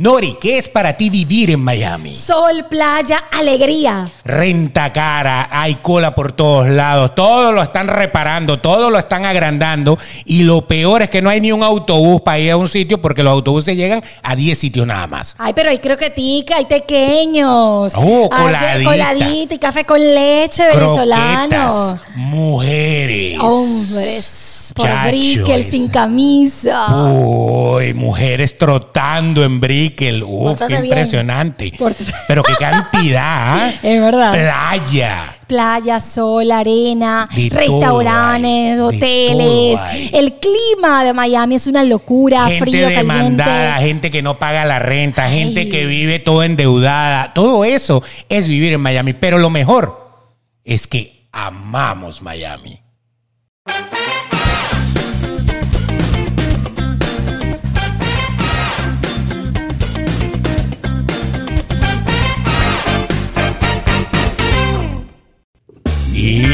Nori, ¿qué es para ti vivir en Miami? Sol, playa, alegría. Renta cara, hay cola por todos lados, todo lo están reparando, todo lo están agrandando y lo peor es que no hay ni un autobús para ir a un sitio porque los autobuses llegan a 10 sitios nada más. Ay, pero hay croquetica, hay pequeños. Oh, coladita. que- coladita y café con leche venezolano. Croquetas, mujeres. Hombres, por Chachos. Brickell, sin camisa. Uy, mujeres trotando en Brickell. Uf, Pórtate qué bien. impresionante. Pórtate- Pero qué cantidad. ¿ah? Es verdad. Playa. Playa, sol, arena, De restaurantes, hoteles. todo. El clima de Miami es una locura, gente frío, demandada, caliente. gente que no paga la renta, Ay. gente que vive todo endeudada. Todo eso es vivir en Miami. Pero lo mejor es que amamos Miami. Y...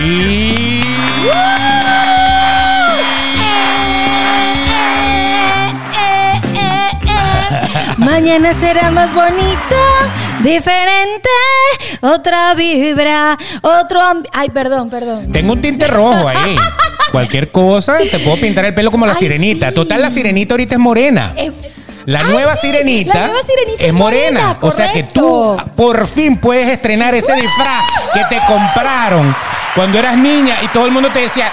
Eh, eh, eh. Mañana será más bonito, diferente, otra vibra, otro... ambi- Ay, perdón, perdón. Tengo un tinte rojo ahí. Cualquier cosa, te puedo pintar el pelo como la Ay, sirenita. sí. Total, la sirenita ahorita es morena. Eh, La Ay, nueva sí, sirenita, la nueva sirenita es morena. morena, o sea que tú por fin puedes estrenar ese disfraz que te compraron cuando eras niña y todo el mundo te decía,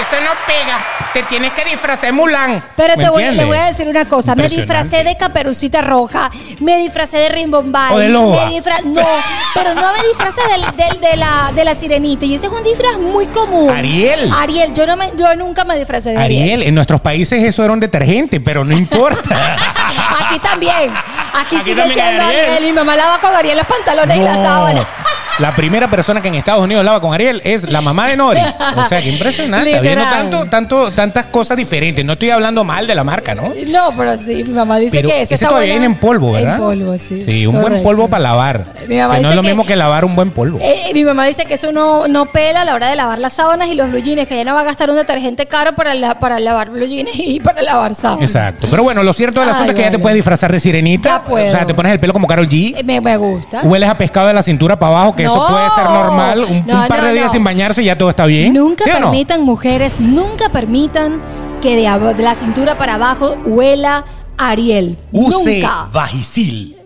eso no pega, te tienes que disfrazar Mulan. Pero ¿Me te voy, le entiendes? voy a decir una cosa. Me disfracé de Caperucita Roja, me disfracé de Rimbombay. O de loba. me disfra- No, pero no me disfracé del, del- de, la, de la sirenita. Y ese es un disfraz muy común. Ariel. Ariel, yo, no me, yo nunca me disfracé de Ariel. Ariel, en nuestros países eso era un detergente, pero no importa. Aquí también. Aquí, Aquí sigue también hay siendo Ariel. Ariel. Y mi mamá lava con Ariel los pantalones y la No. sábana. La primera persona que en Estados Unidos lava con Ariel es la mamá de Nori. O sea, que impresionante. Literal. tanto, tanto, tantas cosas diferentes. No estoy hablando mal de la marca, ¿no? No, pero sí, mi mamá dice Pero que ese ese está todavía viene en polvo, ¿verdad? En polvo, sí. Sí, un buen polvo para lavar. Mi mamá Que no es lo que- mismo que lavar un buen polvo. Eh, mi mamá dice que eso no, no pela a la hora de lavar las sábanas y los blue jeans, que ella no va a gastar un detergente caro para, la- para lavar blue jeans y para lavar sábanas. Exacto. Pero bueno, lo cierto del asunto es que ya te puedes disfrazar de sirenita. Ya puedo. O sea, te pones el pelo como Carol G. Eh, Me, me gusta. Hueles a pescado de la cintura para abajo, que eso No. puede ser normal. Un, No, un par no, de días no. sin bañarse y ya todo está bien. Nunca ¿Sí o no? permitan, mujeres, nunca permitan que de, la cintura para abajo huela Ariel. Use Nunca. Vagisil.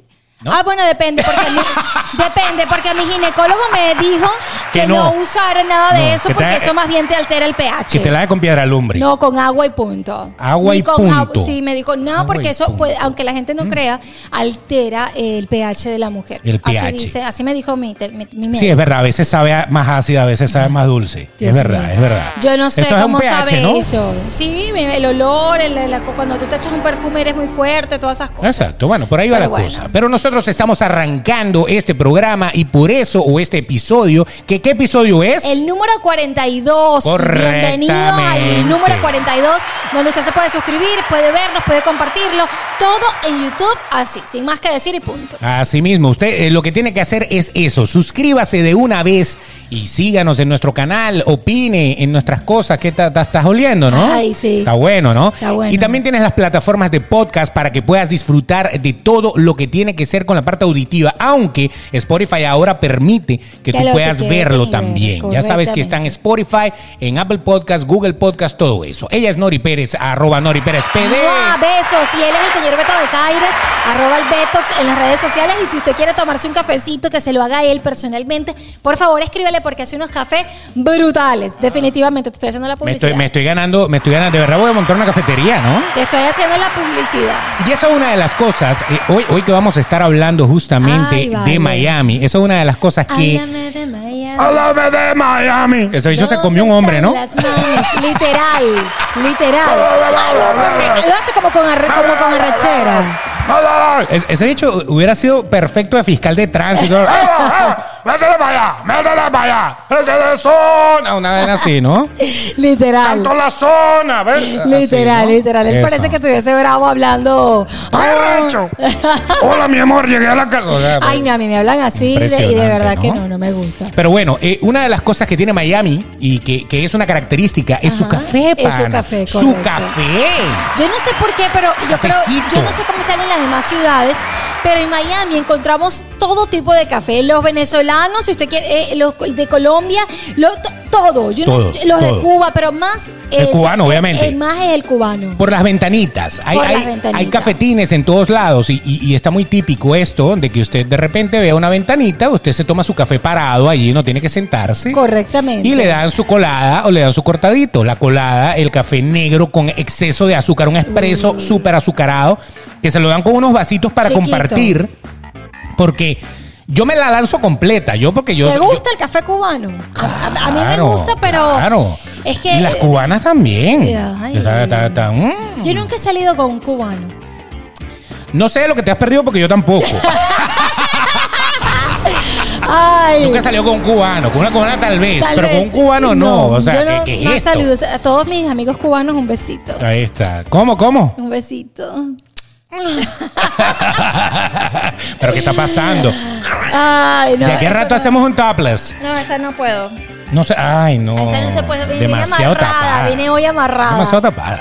¿No? Ah, bueno, depende, porque mi, depende, porque mi ginecólogo me dijo que, Que no. no. usara nada de No, eso te porque eso más bien te altera el pH. Que te la de con piedra lumbre. No, con agua y punto. Agua Ni y con punto. agua- sí, me dijo, no, Agua porque eso. Mm. puede, aunque la gente no crea, altera el pH de la mujer. El pH. Así, dice, así me dijo mi, mi, mi Sí, es verdad. A veces sabe más ácida, a veces sabe más dulce. Dios es verdad, mío. es verdad. Yo no sé Eso es un cómo pH, sabe ¿no? eso. Sí, el olor, el- el- cuando tú te echas un perfume eres muy fuerte, todas esas cosas. Exacto, bueno, por ahí va Pero la bueno. cosa. Pero nosotros estamos arrancando este programa y por eso, o este episodio, que ¿qué episodio es? El número 42. Bienvenido Correctamente. al número 42, donde usted se puede suscribir, puede vernos, puede compartirlo. Todo en YouTube, así, sin más que decir y punto. Así mismo, usted eh, lo que tiene que hacer es eso, suscríbase de una vez y síganos en nuestro canal, opine en nuestras cosas que estás oliendo, ¿no? Ay, sí. Está bueno, ¿no? Está bueno. Y también tienes las plataformas de podcast para que puedas disfrutar de todo lo que tiene que ser con la parte auditiva, aunque Spotify ahora permite que, Que tú que puedas verlo ver, también. Ya sabes que está en Spotify, en Apple Podcast, Google Podcast, todo eso. Ella es Nori Pérez, arroba Nori Pérez PD. ¡Mua! Besos. Y él es el señor Beto de Caires, arroba el Betox en las redes sociales. Y si usted quiere tomarse un cafecito, que se lo haga él personalmente, por favor escríbele porque hace unos cafés brutales. Definitivamente, te estoy haciendo la Me publicidad. estoy, me estoy ganando, me estoy ganando, de verdad voy a montar una cafetería, ¿no? Te estoy haciendo la publicidad. Y esa es una de las cosas, eh, hoy, hoy que vamos a estar hablando justamente Ay, vale. de Miami, esa es una de las cosas que... Háblame de Miami. ¡Háblame de Miami! Ese bicho se ¿Dónde comió un hombre, ¿no? están las manos? Literal, literal. Lo hace como con, arre- como con arrechera. Es- ese bicho hubiera sido perfecto de fiscal de tránsito. ¡Métele para allá! ¡Métele para allá! ¡Es de zona! Una vez así, ¿no? Literal. la zona! ¿ves? Así, Literal, ¿no? literal. Él Eso. parece que estuviese bravo hablando. Hola, mi amor, llegué a la casa. O sea, Ay, no, a mí me hablan así de- y de verdad que ¿no? no, me gusta. Pero bueno, eh, una de las cosas que tiene Miami y que, que es una característica es su café, es su pana. café, Su correcto. café. Yo no sé por qué, pero yo creo, yo no sé cómo salen las demás ciudades, pero en Miami encontramos todo tipo de café. Los venezolanos, si usted quiere, eh, los de Colombia, lo- to- todo. Yo no- Todo, los de. Cuba, pero más. El cubano, obviamente. eh, más es el cubano. Por las ventanitas. Hay, Por las hay- ventanitas. hay cafetines en todos lados y, y- y está muy típico esto de que usted de repente vea una ventanita, usted se toma su café parado allí, no tiene que sentarse. Correctamente. Y le dan su colada o le dan su cortadito. La colada, el café negro con exceso de azúcar, un espresso súper azucarado, que se lo dan con unos vasitos para Chiquito. compartir. Porque yo me la lanzo completa. Yo porque yo... ¿Te yo- gusta el café cubano? A, a- a mí me gusta, pero. Claro. Es que. Y las cubanas también. Ay. Mm. Yo nunca he salido con un cubano. No sé lo que te has perdido porque yo tampoco. Ay. Nunca salió con un cubano. Con una cubana tal vez, Tal pero con un cubano no. O sea, yo ¿qué, no- qué es esto? saludos. A todos mis amigos cubanos, un besito. Ahí está. ¿Cómo, cómo? Un besito. ¿Pero qué está pasando? Ay, no. ¿De qué rato no- hacemos un topless? No, esta no puedo. No sé. Ay, no. Esta no se puede. Viene Demasiado amarrada. tapada. Viene hoy amarrada. Demasiado tapada.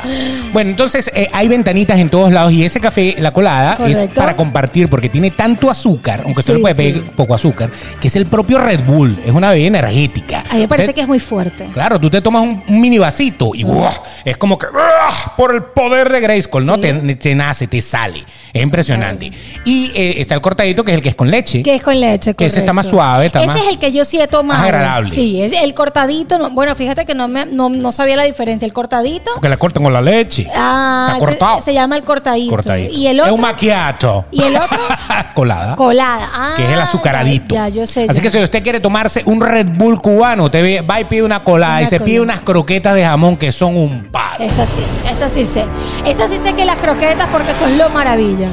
Bueno, entonces eh, hay ventanitas en todos lados y ese café, la colada, es Correcto. para compartir porque tiene tanto azúcar, aunque usted Sí, le puede sí. pedir poco azúcar, que es el propio Red Bull. Es una bebida energética. A mí me parece Usted- que es muy fuerte. Claro, tú te tomas un, un mini vasito y ¡buah! es como que ¡buah! por el poder de Grayskull, ¿no? Sí. Te, te nace, te sale. Es impresionante. Y eh, está el cortadito que es el que es con leche. Que es con leche, Que ese está más correcto. suave, está Ese más- es el que yo sí he tomado. más agradable. Sí, es el cortadito. no- bueno, fíjate que no, me, no, no sabía la diferencia. El cortadito. Porque la cortan con la leche. Ah, está cortado. Se, se llama el cortadito. cortadito. Y el Es otro. un macchiato. ¿Y el otro? Colada. colada. Ah, que es el azucaradito. Ya, ya, yo sé. Así ya. que si usted quiere tomarse un Red Bull cubano, usted va y pide una colada Una y se pide unas croquetas de jamón que son un palo. Esa sí, esa sí sé. Esa sí sé que las croquetas porque son lo maravilla.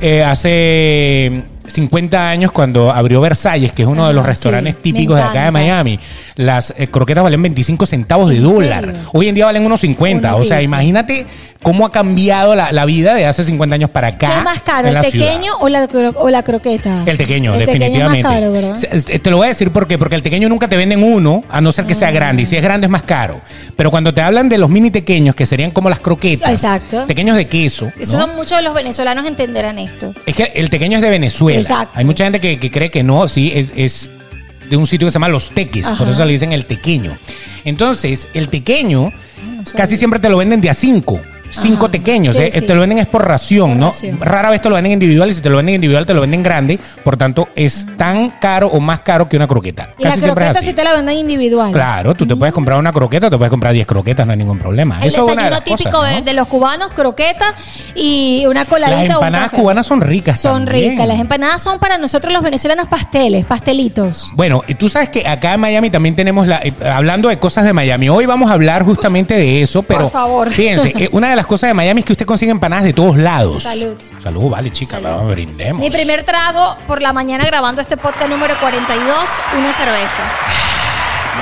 Eh, hace 50 años cuando abrió Versalles, que es uno de los restaurantes sí, típicos de acá de. Miami, las eh, croquetas valen 25 centavos de ¿En dólar. serio? Hoy en día valen unos 50. Una o sea, imagínate cómo ha cambiado la, la vida de hace 50 años para acá. ¿Qué es más caro, el pequeño o la, o la croqueta? El tequeño, El definitivamente. Tequeño es más caro, ¿verdad? Se- se- Te lo voy a decir por qué. Porque el tequeño nunca te venden uno, a no ser que Ah. sea grande. Y si es grande es más caro. Pero cuando te hablan de los mini tequeños, que serían como las croquetas. Exacto. Tequeños de queso. Eso ¿no? son muchos de los venezolanos entenderán esto. Es que el tequeño es de Venezuela. Exacto. Hay mucha gente que, que cree que no, sí, es, es de un sitio que se llama Los Teques, por eso le dicen el tequeño. Entonces, el tequeño no sabía. casi siempre te lo venden de a cinco. Cinco Ajá. Sí, eh, sí. te lo venden es por ración, Por ¿no? ración. Rara vez te lo venden individual y si te lo venden individual te lo venden grande, por tanto es tan caro o más caro que una croqueta. Y la Casi es croqueta sí te la venden individual. Claro, tú te puedes comprar una croqueta, te puedes comprar 10 croquetas, no hay ningún problema. El Eso de desayuno las típico cosas, ¿no? de, de los cubanos, croqueta y una coladita. Las o un empanadas cubanas son ricas Son también. ricas. Las empanadas son para nosotros los venezolanos pasteles, pastelitos. Bueno, y tú sabes que acá en Miami también tenemos la. eh, hablando de cosas de Miami, hoy vamos a hablar justamente de eso, pero. Por favor. Fíjense, eh, una de las cosas de Miami es que usted consigue empanadas de todos lados. Salud. Salud, vale, chica, Salud. vamos, brindemos. Mi primer trago por la mañana grabando este podcast número 42, una cerveza.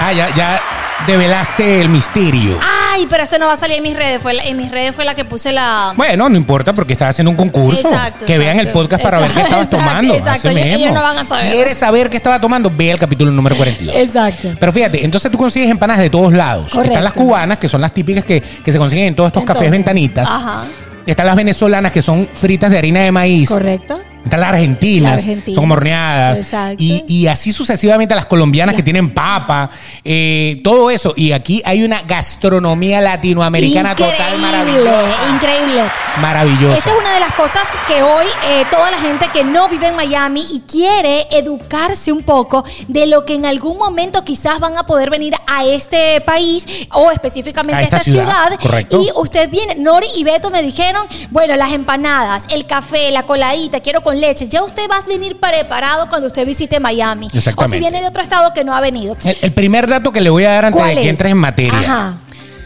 Ah, ya, ya develaste el misterio. Ay, pero esto no va a salir en mis redes. Fue la- en mis redes fue la que puse la. Bueno, no importa porque estás haciendo un concurso. Exacto, que vean el exacto. podcast para ver qué estabas Exacto, tomando. exacto. así Ellos- ellos mismo. no van a saber. ¿Quieres saber qué estaba tomando? Ve el capítulo número 42. Exacto. Pero fíjate, entonces tú consigues empanadas de todos lados. Correcto. Están las cubanas, que son las típicas que, que se consiguen en todos estos cafés ventanitas. Ajá. Están las venezolanas, que son fritas de harina de maíz. Correcto. Están las argentinas, Las argentinas. son como horneadas. Y, y así sucesivamente las colombianas que tienen papa, eh, todo eso. Y aquí hay una gastronomía latinoamericana total maravillosa. Increíble. Maravillosa. Esa es una de las cosas que hoy eh, toda la gente que no vive en Miami y quiere educarse un poco de lo que en algún momento quizás van a poder venir a este país o específicamente A esta, ciudad, ciudad. correcto. Y usted viene, Nori y Beto me dijeron, bueno, las empanadas, el café, la coladita, quiero con leche. Ya usted va a venir preparado cuando usted visite Miami. O si viene de otro estado que no ha venido. El, el primer dato que le voy a dar antes de ¿Cuál que es? entres en materia. Ajá.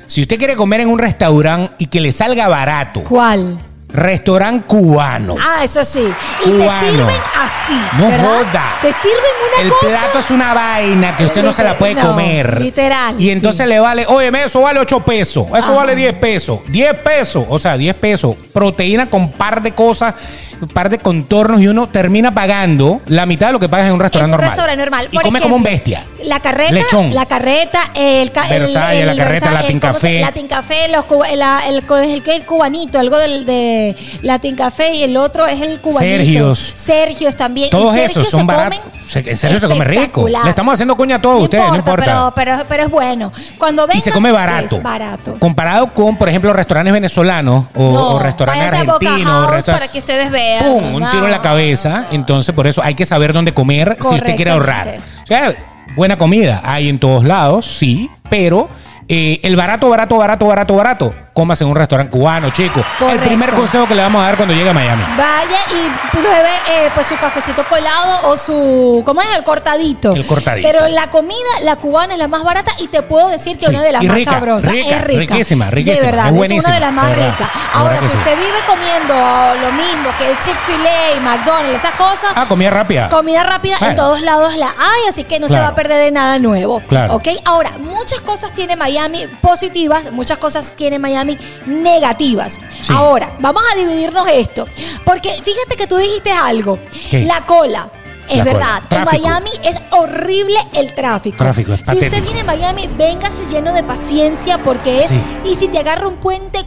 Si usted quiere comer en un restaurante y que le salga barato, ¿Cuál? restaurante cubano. Ah, eso sí. Y Cubano. te sirven así. No ¿verdad? joda. Te sirven una el cosa. plato es una vaina que usted no se la puede no, comer. literal, Y entonces sí. le vale, oye, eso vale 8 pesos, eso Ajá. vale 10 pesos, 10 pesos, o sea, 10 pesos, proteína con par de cosas un par de contornos y uno termina pagando la mitad de lo que pagas en un restaurante En un normal. restaurante normal. Y Por come como un bestia. La carreta, Lechón. la carreta, el, ca- el- Versailles, el la carreta, Latin ¿cómo se- Café. Latin Café, los cuba- el, el, el- el cubanito, algo del de Latin Café y el otro es el cubanito. Sergios. Sergios también. Todos Y Sergios esos son se baratos. Se- en serio se come rico. Le estamos haciendo coña a todos ustedes, no importa. Pero, pero, pero es bueno. Cuando y se vengan, come barato. Es barato. Comparado con, por ejemplo, restaurantes venezolanos o, No, o restaurantes argentinos. Restaur- para que ustedes vean. ¡Pum! Un No, tiro en la cabeza. Entonces, por eso hay que saber dónde comer si usted quiere ahorrar. O sea, buena comida hay en todos lados, sí, pero eh, el barato, barato, barato, barato, barato, cómase en un restaurante cubano, chico. El primer consejo que le vamos a dar cuando llegue a Miami. Vaya y pruebe eh, pues su cafecito colado o su ¿cómo es? el cortadito. El cortadito. Pero la comida, la cubana es la más barata y te puedo decir que Sí, una de las y más rica, sabrosas rica, es rica. riquísima, riquísima, De verdad, es una de las más de ricas. Ahora, si sí. usted vive comiendo lo mismo que el Chick-fil-A y McDonald's, esas cosas, Ah, comida rápida. Comida rápida en todos lados la hay, así que no se va a perder de nada nuevo. Claro. ¿Ok? Ahora, muchas cosas tiene Miami positivas, muchas cosas tiene Miami negativas. Sí. Ahora, vamos a dividirnos esto. Porque fíjate que tú dijiste algo. ¿Qué? La cola. Es La verdad, en. Miami es horrible el tráfico. Tráfico, es si usted viene a Miami, véngase lleno de paciencia porque es. Sí. Y si te agarra un puente,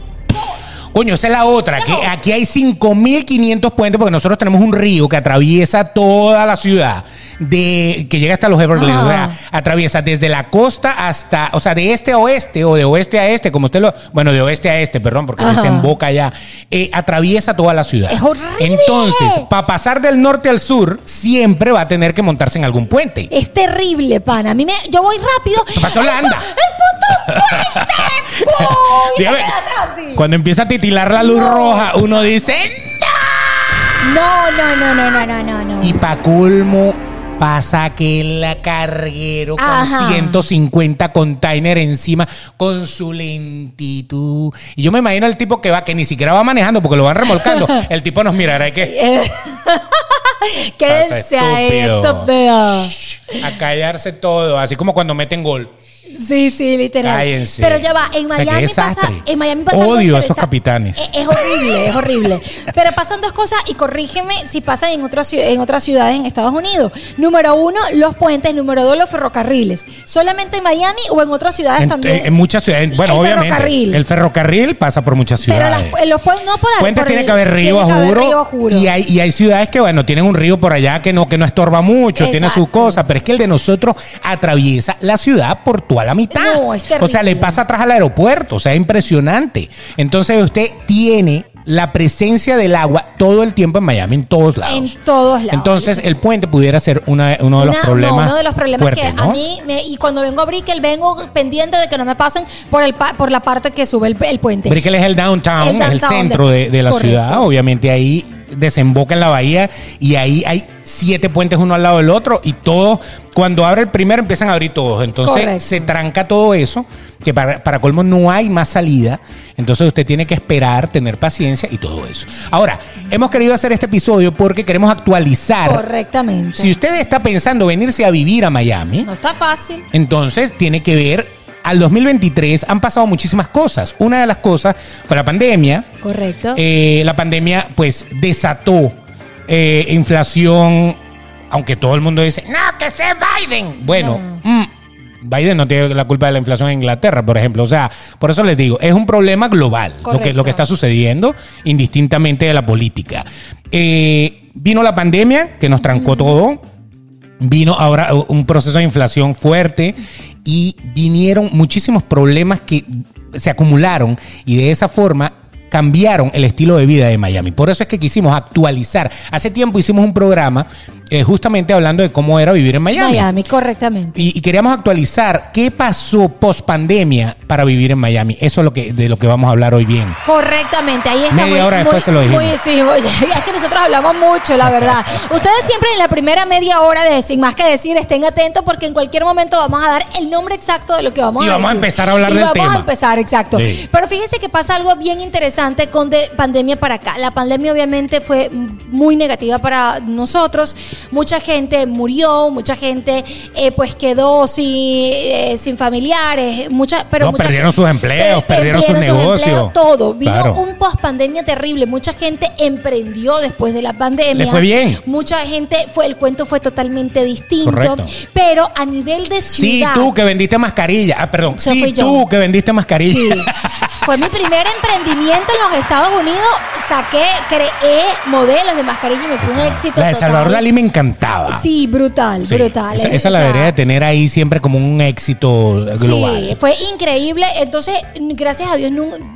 Coño, esa es la otra, que aquí hay 5.500 puentes porque nosotros tenemos un río que atraviesa toda la ciudad, de que llega hasta los Everglades, Ah. o sea, atraviesa desde la costa hasta, o sea, de este a oeste o de oeste a este, como usted lo, bueno, de oeste a este, perdón, porque Ajá. desemboca ya, eh, atraviesa toda la ciudad. Es horrible. Entonces, para pasar del norte al sur, siempre va a tener que montarse en algún puente. es terrible, pana. A mí me. Yo voy rápido. pasó ¡El Holanda? pu- ¡El puto puente! ¡Pum! Dígame, así. Cuando empieza a titilar la luz No. roja, uno dice, No, no, no, no, no, no, no, no. Y pa' colmo pasa aquel carguero con Ajá. 150 container encima con su lentitud. Y yo me imagino el tipo que va, que ni siquiera va manejando porque lo van remolcando. el tipo nos mirará y que Quédense ahí, estúpido. a callarse todo, así como cuando meten gol. Sí, sí, literal. Cállense. Pero ya va, en Miami pasa, en Miami pasa algo Odio a esos capitanes. Es, es horrible, es horrible. Pero pasan dos cosas y corrígeme si pasan en otras en otras ciudades en Estados Unidos. Número uno, los puentes. Número dos, los ferrocarriles. ¿Solamente en Miami o en otras ciudades En, también? en muchas ciudades, bueno, El obviamente. ferrocarril. El ferrocarril pasa por muchas Pero ciudades. las, en los puentes, no por. Puentes por tiene el- que haber río, a juro, río, a juro. Y hay, y hay ciudades que, bueno, tienen un río por allá que no, que no estorba mucho, tiene su Exacto. cosa, pero es que el de nosotros atraviesa la ciudad por toda la mitad. No, es terrible. O sea, le pasa atrás al aeropuerto, o sea, es impresionante. Entonces usted tiene la presencia del agua todo el tiempo en Miami, en todos lados. En todos lados. Entonces el puente pudiera ser una- uno de los Una- problemas. no, uno de los problemas fuertes, que ¿no? a mí, me- y cuando vengo a Brickell, vengo pendiente de que no me pasen por el por la parte que sube el, el puente. Brickell es el downtown, El es el centro de, de la Correcto. ciudad. Obviamente ahí desemboca en la bahía y ahí hay siete puentes uno al lado del otro y todos, cuando abre el primero empiezan a abrir todos. Entonces Correcto. se tranca todo eso, que para, para colmo no hay más salida. Entonces usted tiene que esperar, tener paciencia y todo eso. Ahora, hemos querido hacer este episodio porque queremos actualizar. Correctamente. Si usted está pensando venirse a vivir a Miami, No está fácil. entonces tiene que ver, al 2023 han pasado muchísimas cosas. Una de las cosas fue la pandemia. Correcto. Eh, la pandemia pues desató eh, inflación, aunque todo el mundo dice, no, que sea Biden. Bueno, mm, Biden no tiene la culpa de la inflación en Inglaterra, por ejemplo. O sea, por eso les digo, es un problema global lo que, lo que está sucediendo, indistintamente de la política. Eh, vino la pandemia que nos trancó todo vino ahora un proceso de inflación fuerte y vinieron muchísimos problemas que se acumularon y de esa forma cambiaron el estilo de vida de Miami. Por eso es que quisimos actualizar. Hace tiempo hicimos un programa eh, justamente hablando de cómo era vivir en Miami. Miami, correctamente. Y, y queríamos actualizar qué pasó post pandemia para vivir en Miami. Eso es lo que, de lo que vamos a hablar hoy bien. Correctamente, ahí está. Media muy, hora después muy- se lo dijimos. muy- sí, muy- es que nosotros hablamos mucho, la verdad. Ustedes siempre en la primera media hora de Sin Más Que Decir estén atentos porque en cualquier momento vamos a dar el nombre exacto de lo que vamos Y a vamos a decir. empezar a hablar Y del vamos tema. a empezar, exacto. Sí. Pero fíjense que pasa algo bien interesante con de pandemia para acá. La pandemia obviamente fue muy negativa para nosotros mucha gente murió, mucha gente eh, pues quedó sin, eh, sin familiares, mucha, pero No, mucha perdieron gente- sus empleos, eh, perdieron sus negocios. empleos, todo. Vino Claro. un post pandemia terrible. Mucha gente emprendió después de la pandemia. Le fue bien. Mucha gente fue, el cuento fue totalmente distinto. Correcto. Pero a nivel de Sí, ciudad. tú que vendiste mascarilla. Ah, perdón. Sí, tú que vendiste mascarilla. Sí. Fue mi primer emprendimiento en los Estados Unidos. Saqué, creé modelos de mascarilla y me fue un éxito. La de total. Salvador Dalí me encantaba. Sí, brutal, Sí, brutal. Esa, eh, esa la sea, debería de tener ahí siempre como un éxito global. Sí, fue increíble. Entonces, gracias a Dios,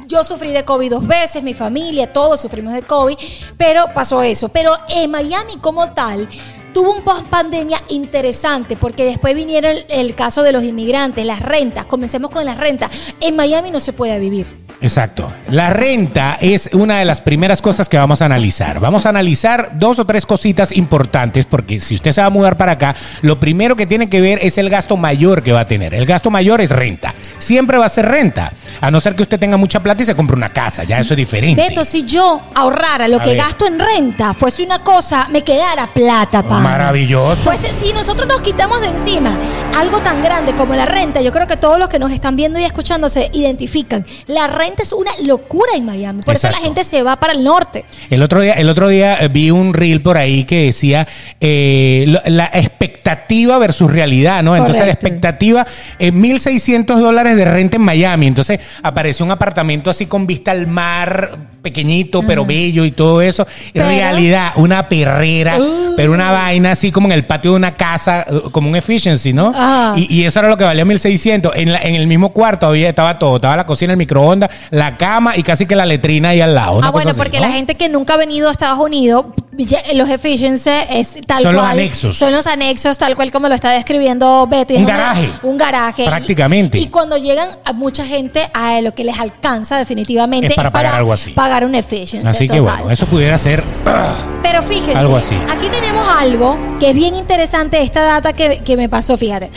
yo sufrí de COVID dos veces, mi familia, todos sufrimos de COVID, pero pasó eso. Pero en Miami como tal... Tuvo un post pandemia interesante porque después vinieron el, el caso de los inmigrantes, las rentas. Comencemos con las rentas. En Miami no se puede vivir. Exacto. La renta es una de las primeras cosas que vamos a analizar. Vamos a analizar dos o tres cositas importantes porque si usted se va a mudar para acá, lo primero que tiene que ver es el gasto mayor que va a tener. El gasto mayor es renta. Siempre va a ser renta. A no ser que usted tenga mucha plata y se compre una casa. Ya eso es diferente. Beto, si yo ahorrara lo A que ver. gasto en renta, fuese una cosa, me quedara plata. Maravilloso. Pues si nosotros nos quitamos de encima algo tan grande como la renta, yo creo que todos los que nos están viendo y escuchando se identifican. La renta es una locura en Miami. Por eso la gente se va para el norte. El otro día, el otro día eh, vi un reel por ahí que decía eh, la expectativa versus realidad, ¿no? Entonces la expectativa es 1.600 dólares de renta en Miami. Entonces apareció un apartamento así con vista al mar, pequeñito, pero bello y todo eso. En realidad, una perrera, Uh. pero una vaina así como en el patio de una casa, eh, como un efficiency, ¿no? Y eso era lo que valía 1.600. En, la- en el mismo cuarto había, estaba todo. Estaba la cocina, el microondas, la cama y casi que la letrina ahí al lado. ah, bueno, así, porque ¿no? la gente que nunca ha venido a Estados Unidos, ya- los efficiency es tal Son cual. los anexos. Son los anexos, tal cual como lo está describiendo Beto. y Un una- garaje. Un garaje. Prácticamente. Y, y cuando llegan a mucha gente, a lo que les alcanza definitivamente Es para pagar algo así. Pagar un efficiency. Así que bueno, eso pudiera ser. Pero fíjense, Algo así. aquí tenemos algo que es bien interesante, esta data que, que me pasó, fíjate.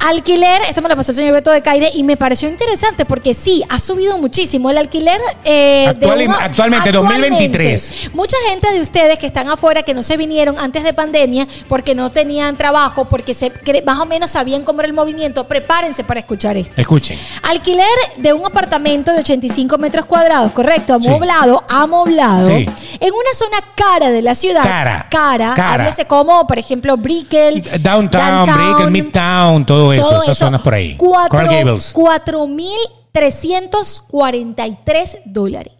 Alquiler, esto me lo pasó el señor Beto de Caire y me pareció interesante porque sí, ha subido muchísimo el alquiler. eh, Actual- de una- actualmente, 2023. Mucha gente de ustedes que están afuera, que no se vinieron antes de pandemia porque no tenían trabajo, porque se, más o menos sabían cómo era el movimiento, prepárense para escuchar esto. Escuchen. Alquiler de un apartamento de 85 metros cuadrados, correcto, Sí. amoblado, amoblado, Sí. en una zona cara de la ciudad. Cara. Cara. Cara. Háblese como, por ejemplo, Brickell. Downtown, Brickell, Midtown, todo eso, todo esas eso. zonas por ahí. Cuatro- Gables. 4.343 dólares.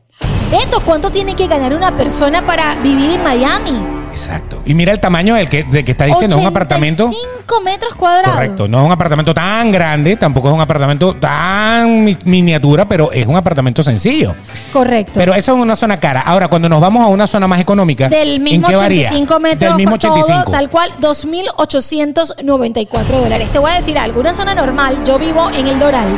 Beto, ¿cuánto tiene que ganar una persona para vivir en Miami? Exacto. Y mira el tamaño del que, de que está diciendo, es un apartamento. 85 metros cuadrados. Correcto, no es un apartamento tan grande, tampoco es un apartamento tan mi- miniatura, pero es un apartamento sencillo. Correcto. Pero eso es una zona cara. Ahora, cuando nos vamos a una zona más económica, Del mismo ¿en qué varía? 85 metros, Del mismo todo, 85. tal cual, 2.894 dólares. Te voy a decir algo, una zona normal, yo vivo en el Doral,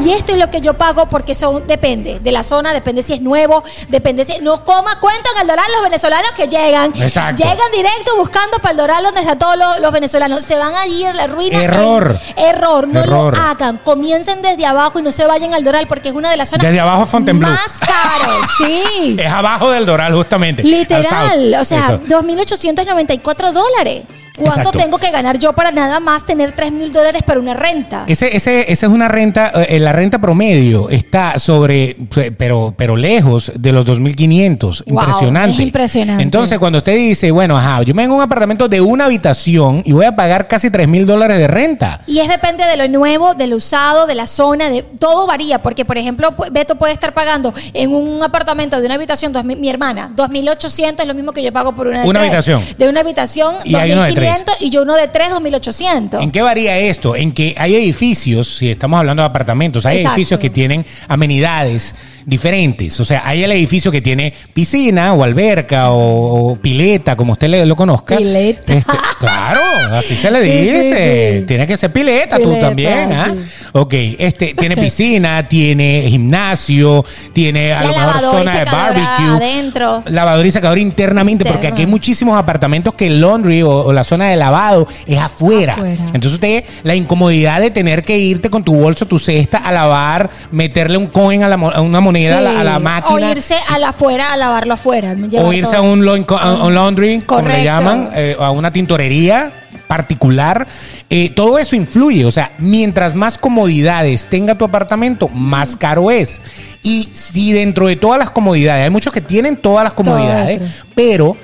y esto es lo que yo pago porque son, depende de la zona, depende si es nuevo, depende si, no coma cuento en el Doral los venezolanos que llegan, Exacto. Llegan directo buscando para el Doral donde están todos los, los venezolanos, se van a ir a la ruina. Error. En- error, no Error. lo hagan, comiencen desde abajo y no se vayan al Doral porque es una de las zonas Desde abajo Fontainebleau. más caros, sí. Es abajo del Doral, justamente. al Literal, o sea, Eso. 2.894 dólares. ¿Cuánto Exacto. tengo que ganar yo para nada más tener 3.000 dólares para una renta? Ese, ese, esa es una renta, eh, la renta promedio está sobre, pero, pero lejos de los 2.500. Wow, impresionante. es impresionante. Entonces, cuando usted dice, bueno, ajá, yo me vengo a un apartamento de una habitación y voy a pagar casi 3.000 dólares de renta. Y es depende de lo nuevo, de lo usado, de la zona, de todo varía, porque por ejemplo, Beto puede estar pagando en un apartamento de una habitación, dos mil- mi hermana, 2.800 es lo mismo que yo pago por una de Una habitación. De una habitación, Y hay uno de tres. 2.500 y yo uno de 3, 2.800. ¿En qué varía esto? En que hay edificios, si estamos hablando de apartamentos, hay Exacto. edificios que tienen amenidades diferentes. O sea, hay el edificio que tiene piscina o alberca o, o pileta, como usted le- lo conozca. Pileta. Este, claro, así se le sí, dice. sí. Tiene que ser pileta, tú también. ¿ah? Ok, este tiene piscina, tiene gimnasio, tiene a lo mejor zona de barbecue. adentro. Lavadora y secadora internamente, porque aquí hay muchísimos apartamentos que el laundry o, o la zona de lavado es afuera. Afuera. Entonces usted, la incomodidad de tener que irte con tu bolso, tu cesta a lavar, meterle un coin a, la a una moneda a la- a, la Sí. máquina. O irse a la afuera a lavarlo afuera. O irse todo. a un, a un laundry, como le llaman, eh, a una tintorería particular. Eh, todo eso influye. O sea, mientras más comodidades tenga tu apartamento, más caro es. Y si dentro de todas las comodidades, hay muchos que tienen todas las comodidades, pero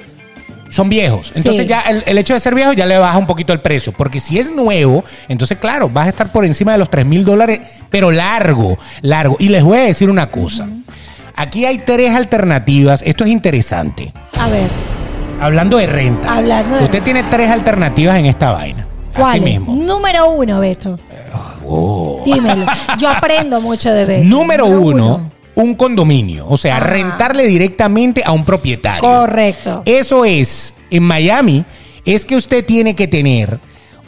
son viejos. Entonces Sí. ya el, el hecho de ser viejo ya le baja un poquito el precio. Porque si es nuevo, entonces claro, vas a estar por encima de los 3 mil dólares, pero largo, largo. Y les voy a decir una cosa. Aquí hay tres alternativas. Esto es interesante. A ver, Hablando de renta. Hablando de- Usted tiene tres alternativas en esta vaina. Así ¿cuál mismo. Número uno, Beto. Oh. Dímelo. Yo aprendo mucho de Beto. Número uno, un condominio. O sea, rentarle directamente a un propietario. Correcto. Eso es, en Miami, es que usted tiene que tener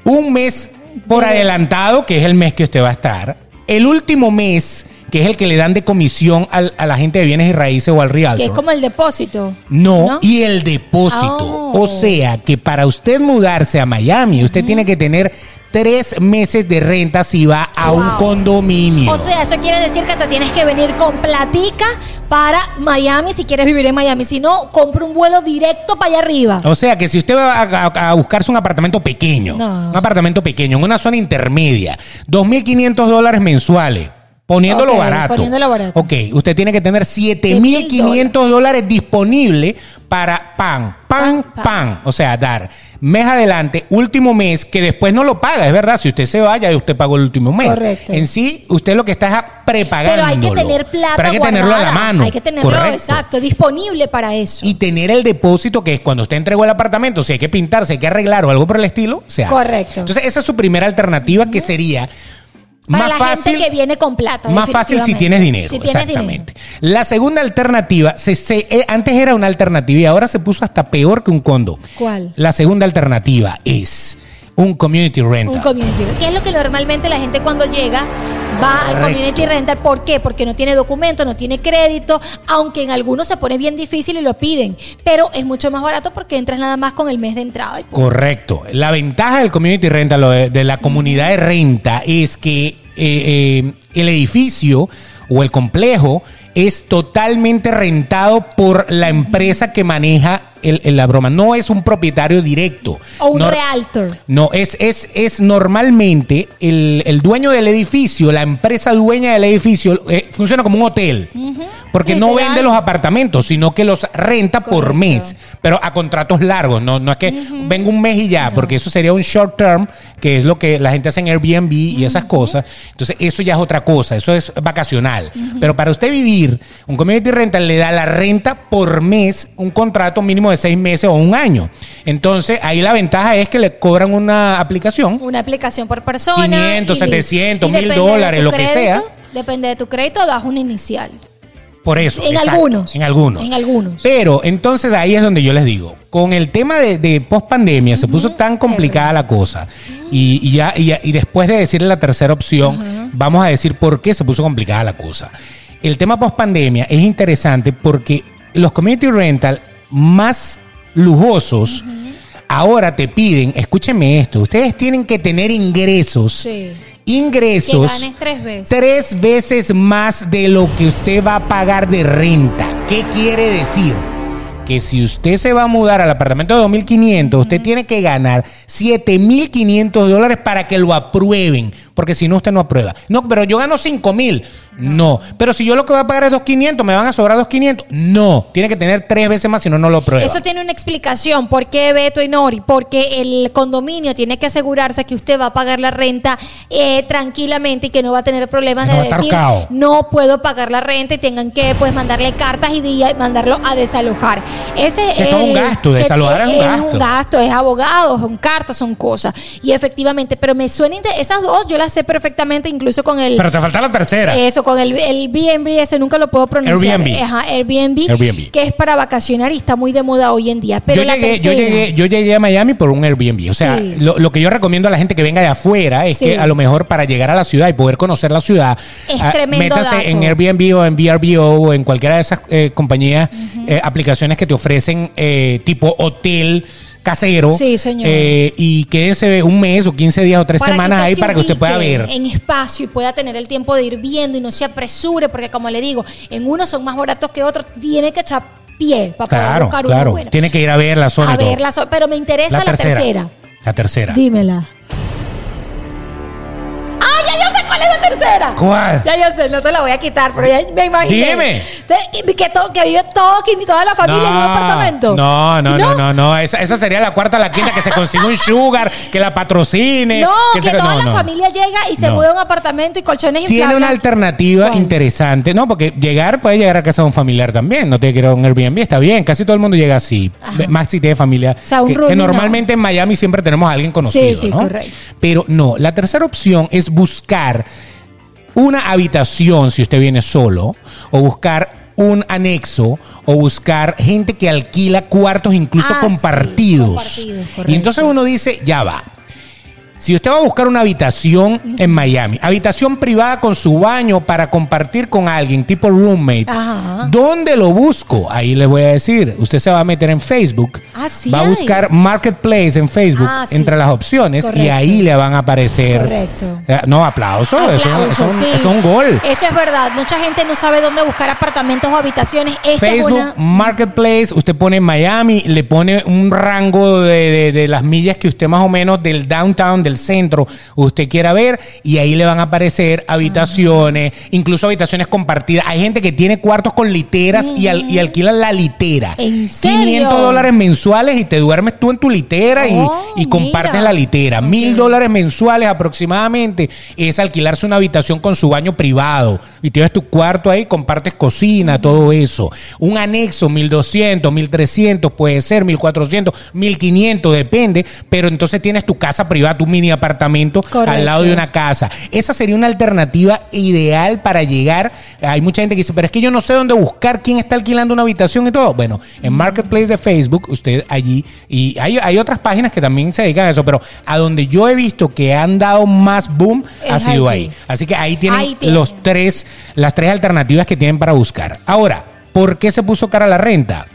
un mes por De- adelantado, que es el mes que usted va a estar. El último mes, que es el que le dan de comisión al- a la gente de bienes y raíces o al realtor. Que es como el depósito. No, y el depósito. Oh. O sea que para usted mudarse a Miami, usted tiene que tener tres meses de renta si va a un condominio. O sea, eso quiere decir que te tienes que venir con platica para Miami si quieres vivir en Miami. Si no, compra un vuelo directo para allá arriba. O sea que si usted va a, a- a buscarse un apartamento pequeño, No. un apartamento pequeño, en una zona intermedia, 2.500 dólares mensuales. Poniéndolo barato. poniéndolo barato. Ok, usted tiene que tener 7.500 dólares disponibles para pan, pan, Pan. O sea, dar mes adelante, último mes, que después no lo paga, es verdad. Si usted se vaya, usted pagó el último mes. Correcto. En sí, usted lo que está es prepagando. Pero hay que tener plata Pero hay que tenerlo a la mano. Hay que tenerlo, Correcto. exacto, disponible para eso. Y tener el depósito, que es cuando usted entregó el apartamento, si hay que pintar, si hay que arreglar o algo por el estilo, se hace. Correcto. Entonces, esa es su primera alternativa, que sería para más la fácil. gente que viene con plata. Más fácil si tienes dinero. Si tienes exactamente. La segunda alternativa, se, se- eh, antes era una alternativa y ahora se puso hasta peor que un condo. ¿Cuál? La segunda alternativa es un community rental. Un community. ¿Qué es lo que normalmente la gente cuando llega va al Correcto. community rental? ¿Por qué? Porque no tiene documento, no tiene crédito, aunque en algunos se pone bien difícil y lo piden. Pero es mucho más barato porque entras nada más con el mes de entrada. y. Correcto. La ventaja del community rental, lo de, de la comunidad de renta, es que eh, eh, el edificio o el complejo es totalmente rentado por la empresa que maneja el- el- la broma. No es un propietario directo. O un No- realtor. No, es, es, es normalmente el, el dueño del edificio, la empresa dueña del edificio, eh, funciona como un hotel. Porque no vende los apartamentos, sino que los renta por mes, pero a contratos largos. No, no es que venga un mes y ya, porque eso sería un short term, que es lo que la gente hace en Airbnb y esas cosas. Entonces, eso ya es otra cosa, eso es vacacional. Pero para usted vivir, un community rental le da la renta por mes, un contrato mínimo de seis meses o un año. Entonces, ahí la ventaja es que le cobran una aplicación. Una aplicación por persona. 500, y- 700, y 1000 depende de dólares, lo que sea. Depende de tu crédito, das una inicial. Por eso. En exacto, algunos. En algunos. En algunos. Pero entonces ahí es donde yo les digo, con el tema de, de post pandemia se puso tan complicada la cosa y, y ya, y, ya- y después de decirle la tercera opción, vamos a decir por qué se puso complicada la cosa. El tema post pandemia es interesante porque los community rental más lujosos ahora te piden, escúchenme esto, ustedes tienen que tener ingresos. Sí. Ingresos Que ganes tres veces. tres veces más de lo que usted va a pagar de renta. ¿Qué quiere decir? Que si usted se va a mudar al apartamento de 2.500, usted tiene que ganar 7.500 dólares para que lo aprueben. Porque si no, usted no aprueba. No, pero yo gano 5.000. No. Pero si yo lo que voy a pagar es 2.500, ¿me van a sobrar 2.500? No. Tiene que tener tres veces más, si no, no lo aprueba. Eso tiene una explicación. ¿Por qué Beto y Nori? Porque el condominio tiene que asegurarse que usted va a pagar la renta eh, tranquilamente y que no va a tener problemas no de decir cao. no puedo pagar la renta y tengan que pues mandarle cartas y mandarlo a desalojar. Ese Que es todo un gasto, desalojar es un es gasto. un gasto, es abogados, son cartas, son cosas. Y efectivamente, pero me suena esas dos yo las sé perfectamente, incluso con el Pero te falta la tercera. eso, con el, el B&B, ese nunca lo puedo pronunciar. Airbnb. Ajá, Airbnb, Airbnb. que es para vacacionar y está muy de moda hoy en día. Pero yo, la llegué, yo, llegué, yo llegué a Miami por un Airbnb. O sea, Sí. lo, lo que yo recomiendo a la gente que venga de afuera es Sí. que a lo mejor para llegar a la ciudad y poder conocer la ciudad, Es ah, tremendo métase dato. en Airbnb o en VRBO o en cualquiera de esas eh, compañías, eh, aplicaciones que te ofrecen eh, tipo hotel casero. Sí, señor. Eh, y quédense un mes o 15 días o tres Para semanas ahí para que usted pueda ver. En espacio y pueda tener el tiempo de ir viendo y no se apresure, porque como le digo, en unos son más baratos que otros, tiene que echar pie para poder Claro, buscar uno bueno. Tiene que ir a ver la zona A ver la zona, pero me interesa la, tercera. La tercera. Dímela. ¡Ah, ya yo sé cuál es la tercera! ¿Cuál? Ya yo sé, no te la voy a quitar, pero ya me imaginé. Dime. Te- Que, to- que vive todo, que toda la familia en un apartamento. No, no, no, no, no. Esa, esa sería la cuarta, la quinta, que se consiga un sugar, que la patrocine. No, que, se- toda la familia llega y se mueve a un apartamento y colchones Tiene inflables. una alternativa interesante, ¿no? Porque llegar, puede llegar a casa de un familiar también. No tiene que ir a un Airbnb, está bien. Casi todo el mundo llega así. Ajá. Más si tiene familia. O sea, un que, que roomie, normalmente en Miami siempre tenemos a alguien conocido, Sí, sí, ¿no? correcto. Pero no, la tercera opción es buscar una habitación si usted viene solo o buscar un anexo o buscar gente que alquila cuartos incluso Ah, sí, compartidos. compartidos, y entonces uno dice, ya va. Si usted va a buscar una habitación en Miami, habitación privada con su baño para compartir con alguien, tipo roommate, Ajá. ¿dónde lo busco? Ahí les voy a decir, usted se va a meter en Facebook, Ah, sí va a hay. buscar Marketplace en Facebook Ah, sí. entre las opciones y ahí le van a aparecer. Correcto. Eh, No, aplauso, eso, Aplausos, eso- sí. es un gol. Eso es verdad. Mucha gente no sabe dónde buscar apartamentos o habitaciones. Esta Facebook es una. Marketplace, usted pone Miami, le pone un rango de, de- de las millas que usted más o menos del downtown, del centro, usted quiera ver, y ahí le van a aparecer habitaciones, incluso habitaciones compartidas. Hay gente que tiene cuartos con literas y, al- y alquilan la litera. ¿En serio? 500 dólares mensuales y te duermes tú en tu litera y- Oh, y, compartes mira. la litera. Mil dólares mensuales aproximadamente es alquilarse una habitación con su baño privado. Y tienes tu cuarto ahí, compartes cocina, todo eso. Un anexo, 1200, 1300, puede ser 1400, 1500, depende. Pero entonces tienes tu casa privada, tu mini apartamento Correcto. al lado de una casa. Esa sería una alternativa ideal para llegar. Hay mucha gente que dice, pero es que yo no sé dónde buscar quién está alquilando una habitación y todo. Bueno, en Marketplace de Facebook, usted allí, y hay, hay otras páginas que también se dedican a eso, pero a donde yo he visto que han dado más boom ha sido allí. ahí. Así que ahí tienen Ahí tienen. los tres, las tres alternativas que tienen para buscar. Ahora, ¿por qué se puso cara la renta?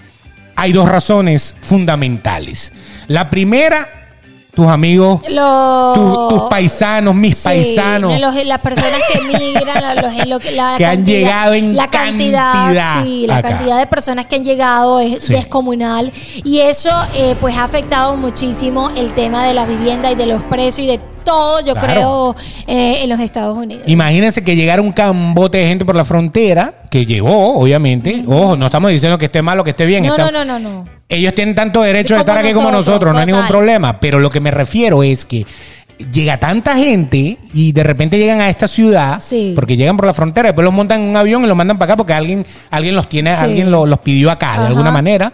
Hay dos razones fundamentales. La primera, tus amigos Los- tu- tus paisanos, mis Sí, paisanos. los- las personas que emigran, los- los- lo que- la Que han cantidad- llegado en la cantidad, cantidad sí, la acá. cantidad de personas que han llegado es Sí. descomunal y eso eh, pues ha afectado muchísimo el tema de la vivienda y de los precios y de todo, yo Claro. creo, eh, en los Estados Unidos. Imagínense que llegara un cambote de gente por la frontera, que llegó, obviamente. Ojo, no estamos diciendo que esté mal o que esté bien. no, está- no, no, no, no. Ellos tienen tanto derecho de Como estar aquí como nosotros, nosotros, no hay ningún total. problema. Pero lo que me refiero es que llega tanta gente y de repente llegan a esta ciudad, Sí. porque llegan por la frontera, después los montan en un avión y los mandan para acá porque alguien, alguien los tiene, Sí. alguien lo- los pidió acá de Ajá. alguna manera.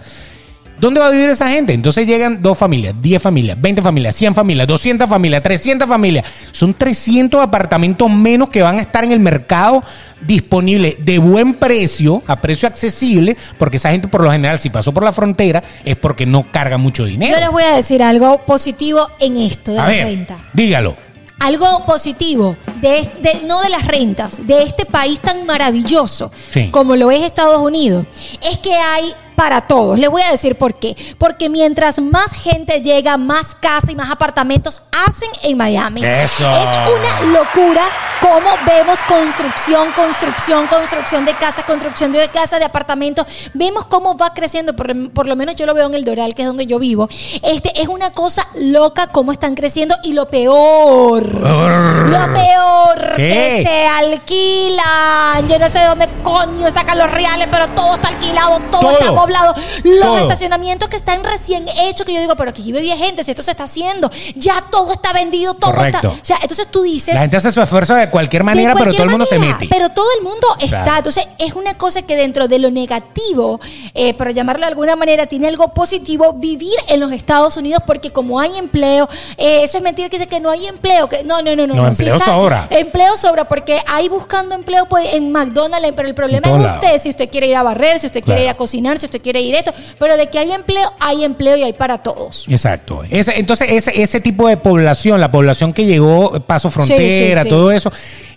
¿Dónde va a vivir esa gente? Entonces llegan dos familias, 10 familias, 20 familias, 100 familias, 200 familias, 300 familias. Son 300 apartamentos menos que van a estar en el mercado disponible de buen precio, a precio accesible, porque esa gente por lo general si pasó por la frontera es porque no carga mucho dinero. Yo les voy a decir algo positivo en esto de a la ver, renta. dígalo. Algo positivo, de, este- no de las rentas, de este país tan maravilloso Sí. como lo es Estados Unidos, es que hay para todos. Les voy a decir por qué. Porque mientras más gente llega, más casas y más apartamentos hacen en Miami. Eso. Es una locura cómo vemos construcción, construcción, construcción de casas, construcción de casas, de apartamentos. Vemos cómo va creciendo, por, por lo menos yo lo veo en el Doral, que es donde yo vivo. Este es una cosa loca cómo están creciendo y lo peor, lo peor ¿Qué? que se alquilan. Yo no sé de dónde coño sacan los reales, pero todo está alquilado, todo, Todo. está poblado. Los Todo. estacionamientos que están recién hechos, que yo digo, pero aquí vive 10 gente, si esto se está haciendo, ya todo está vendido, todo Correcto. está. O sea, entonces tú dices. La gente hace su esfuerzo de cualquier manera, de pero todo el mundo se mete. Pero todo el mundo está. Claro. Entonces, es una cosa que dentro de lo negativo, eh, por llamarlo de alguna manera, tiene algo positivo vivir en los Estados Unidos, porque como hay empleo, eh, eso es mentira que dice que no hay empleo. Que, no, no, no, no. No, empleo sobra. Empleo sobra, porque hay buscando empleo pues, en McDonald's, pero el problema es usted, si usted quiere ir a barrer, si usted quiere Claro. ir a cocinar, si usted quiere ir esto, pero de que hay empleo, hay empleo y hay para todos. Exacto. Ese- entonces, ese, ese tipo de población, la población que llegó, paso frontera, sí, sí. todo eso,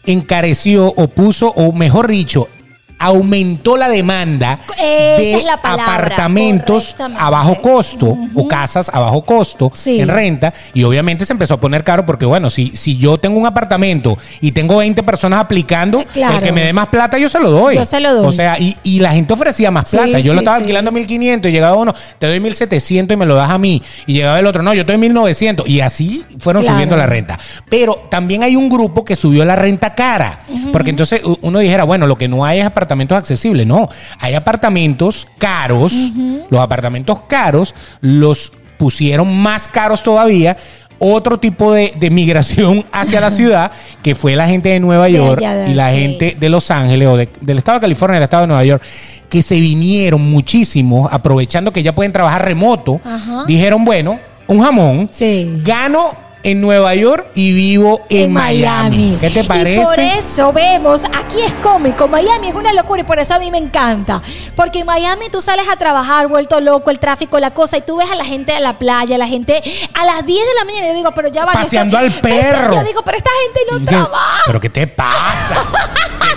encareció o puso, o mejor dicho, aumentó la demanda de es la palabra, apartamentos a bajo costo o casas a bajo costo Sí. en renta y obviamente se empezó a poner caro porque bueno, si, si yo tengo un apartamento y tengo 20 personas aplicando, claro. el que me dé más plata yo se lo doy. Yo se lo doy. O sea, y, y la gente ofrecía más Sí, plata. Yo sí, lo estaba alquilando a 1500 y llegaba uno, te doy 1700 y me lo das a mí. Y llegaba el otro, no, yo te doy 1900. Y así fueron Claro. subiendo la renta. Pero también hay un grupo que subió la renta cara. Porque entonces uno dijera, bueno, lo que no hay es apartamentos accesibles. No, hay apartamentos caros. Los apartamentos caros los pusieron más caros todavía. Otro tipo de, de migración hacia la ciudad, que fue la gente de Nueva York y la sí. gente de Los Ángeles o de- del estado de California, del estado de Nueva York, que se vinieron muchísimo, aprovechando que ya pueden trabajar remoto, Ajá. dijeron, bueno, un jamón, Sí. gano en Nueva York y vivo en, Miami. ¿Qué te parece? Y por eso vemos, aquí es cómico, Miami es una locura y por eso a mí me encanta. Porque en Miami tú sales a trabajar, vuelto loco, el tráfico, la cosa, y tú ves a la gente a la playa, la gente a las 10 de la mañana, y yo digo, pero ya va. yo Paseando estoy- al perro. Yo digo, pero esta gente no ¿Qué- trabaja. ¿Pero qué te pasa?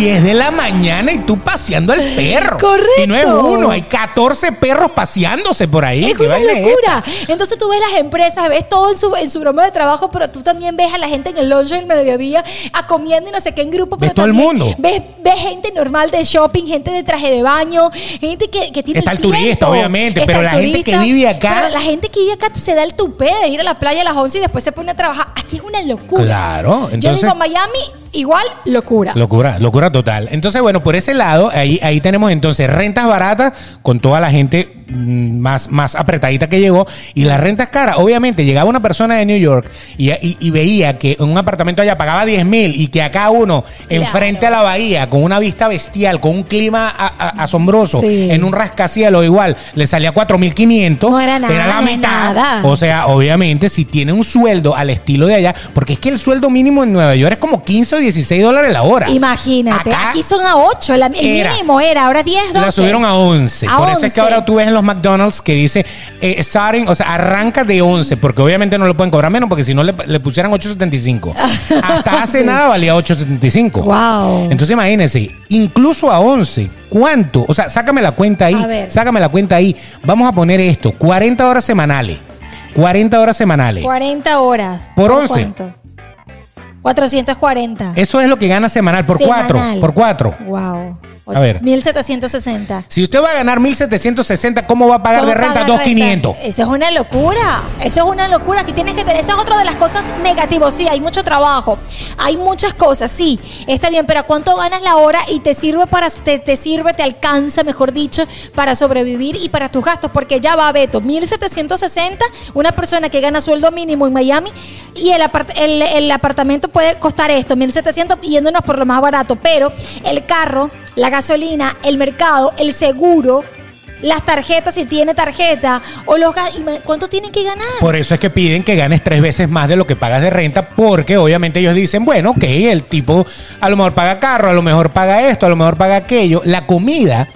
¿Qué te pasa? 10 de la mañana y tú paseando al perro. Correcto. Y no es uno, hay 14 perros paseándose por ahí. Es ¿Qué una locura. Entonces tú ves las empresas, ves todo en su, en su broma de trabajo, pero tú también ves a la gente en el lunch del mediodía a comiendo y no sé qué en grupo. Ves pero todo el mundo. Ves, ves gente normal de shopping, gente de traje de baño, gente que, que tiene Está el turista, obviamente, Está pero el la gente que vive acá- Pero la gente que vive acá se da el tupé de ir a la playa a las 11 y después se pone a trabajar. Aquí es una locura. Claro, Yo entonces- digo, Miami, igual, locura. Locura, locura total. Entonces, bueno, por ese lado, ahí, ahí tenemos entonces rentas baratas con toda la gente más, más apretadita que llegó y las rentas caras. Obviamente, llegaba una persona de New York y, y- y veía que en un apartamento allá pagaba 10 mil y que acá uno, enfrente a la bahía, con una vista bestial, con un clima a- a- asombroso, Sí. en un rascacielos igual, le salía 4.500. No era nada, Era la no mitad. nada. O sea, obviamente, si tiene un sueldo al estilo de allá, porque es que el sueldo mínimo en Nueva York es como 15 o 16 dólares la hora. Imagínate, Acá aquí son a 8, el, mínimo era, ahora 10, 12. La subieron a 11. A Por eso es que 11. ahora tú ves en los McDonald's que dice eh, starting, o sea, arranca de 11, porque obviamente no lo pueden cobrar menos, porque si no le, le pusieran 8.75. Hasta hace Sí. nada valía 8.75. Wow. Entonces imagínense, incluso a 11, ¿cuánto? O sea, sácame la cuenta ahí. Sácame la cuenta ahí. Vamos a poner esto, 40 horas semanales. 40 horas semanales. 40 horas. ¿Por 11? cuánto? 440. Eso es lo que gana semanal por Semanal. 4. Por 4. Wow. A ver. 1760. Si usted va a ganar 1.760, ¿cómo va a pagar de ¿Cómo renta pagar 2.500? Eso es una locura. Eso es una locura que tienes que tener. Esa es otra de las cosas negativas. Sí, hay mucho trabajo. Hay muchas cosas. Sí, está bien, pero ¿a cuánto ganas la hora y te sirve para te, te sirve, te alcanza, mejor dicho, para sobrevivir y para tus gastos? Porque ya va Beto, 1760, una persona que gana sueldo mínimo en Miami y el, apart- el, el apartamento puede costar esto, 1700 yéndonos por lo más barato, pero el carro, la gasolina, el mercado, el seguro, las tarjetas, si tiene tarjeta, o los ¿cuánto tienen que ganar? Por eso es que piden que ganes tres veces más de lo que pagas de renta, porque obviamente ellos dicen, bueno, ok, el tipo a lo mejor paga carro, a lo mejor paga esto, a lo mejor paga aquello. La comida,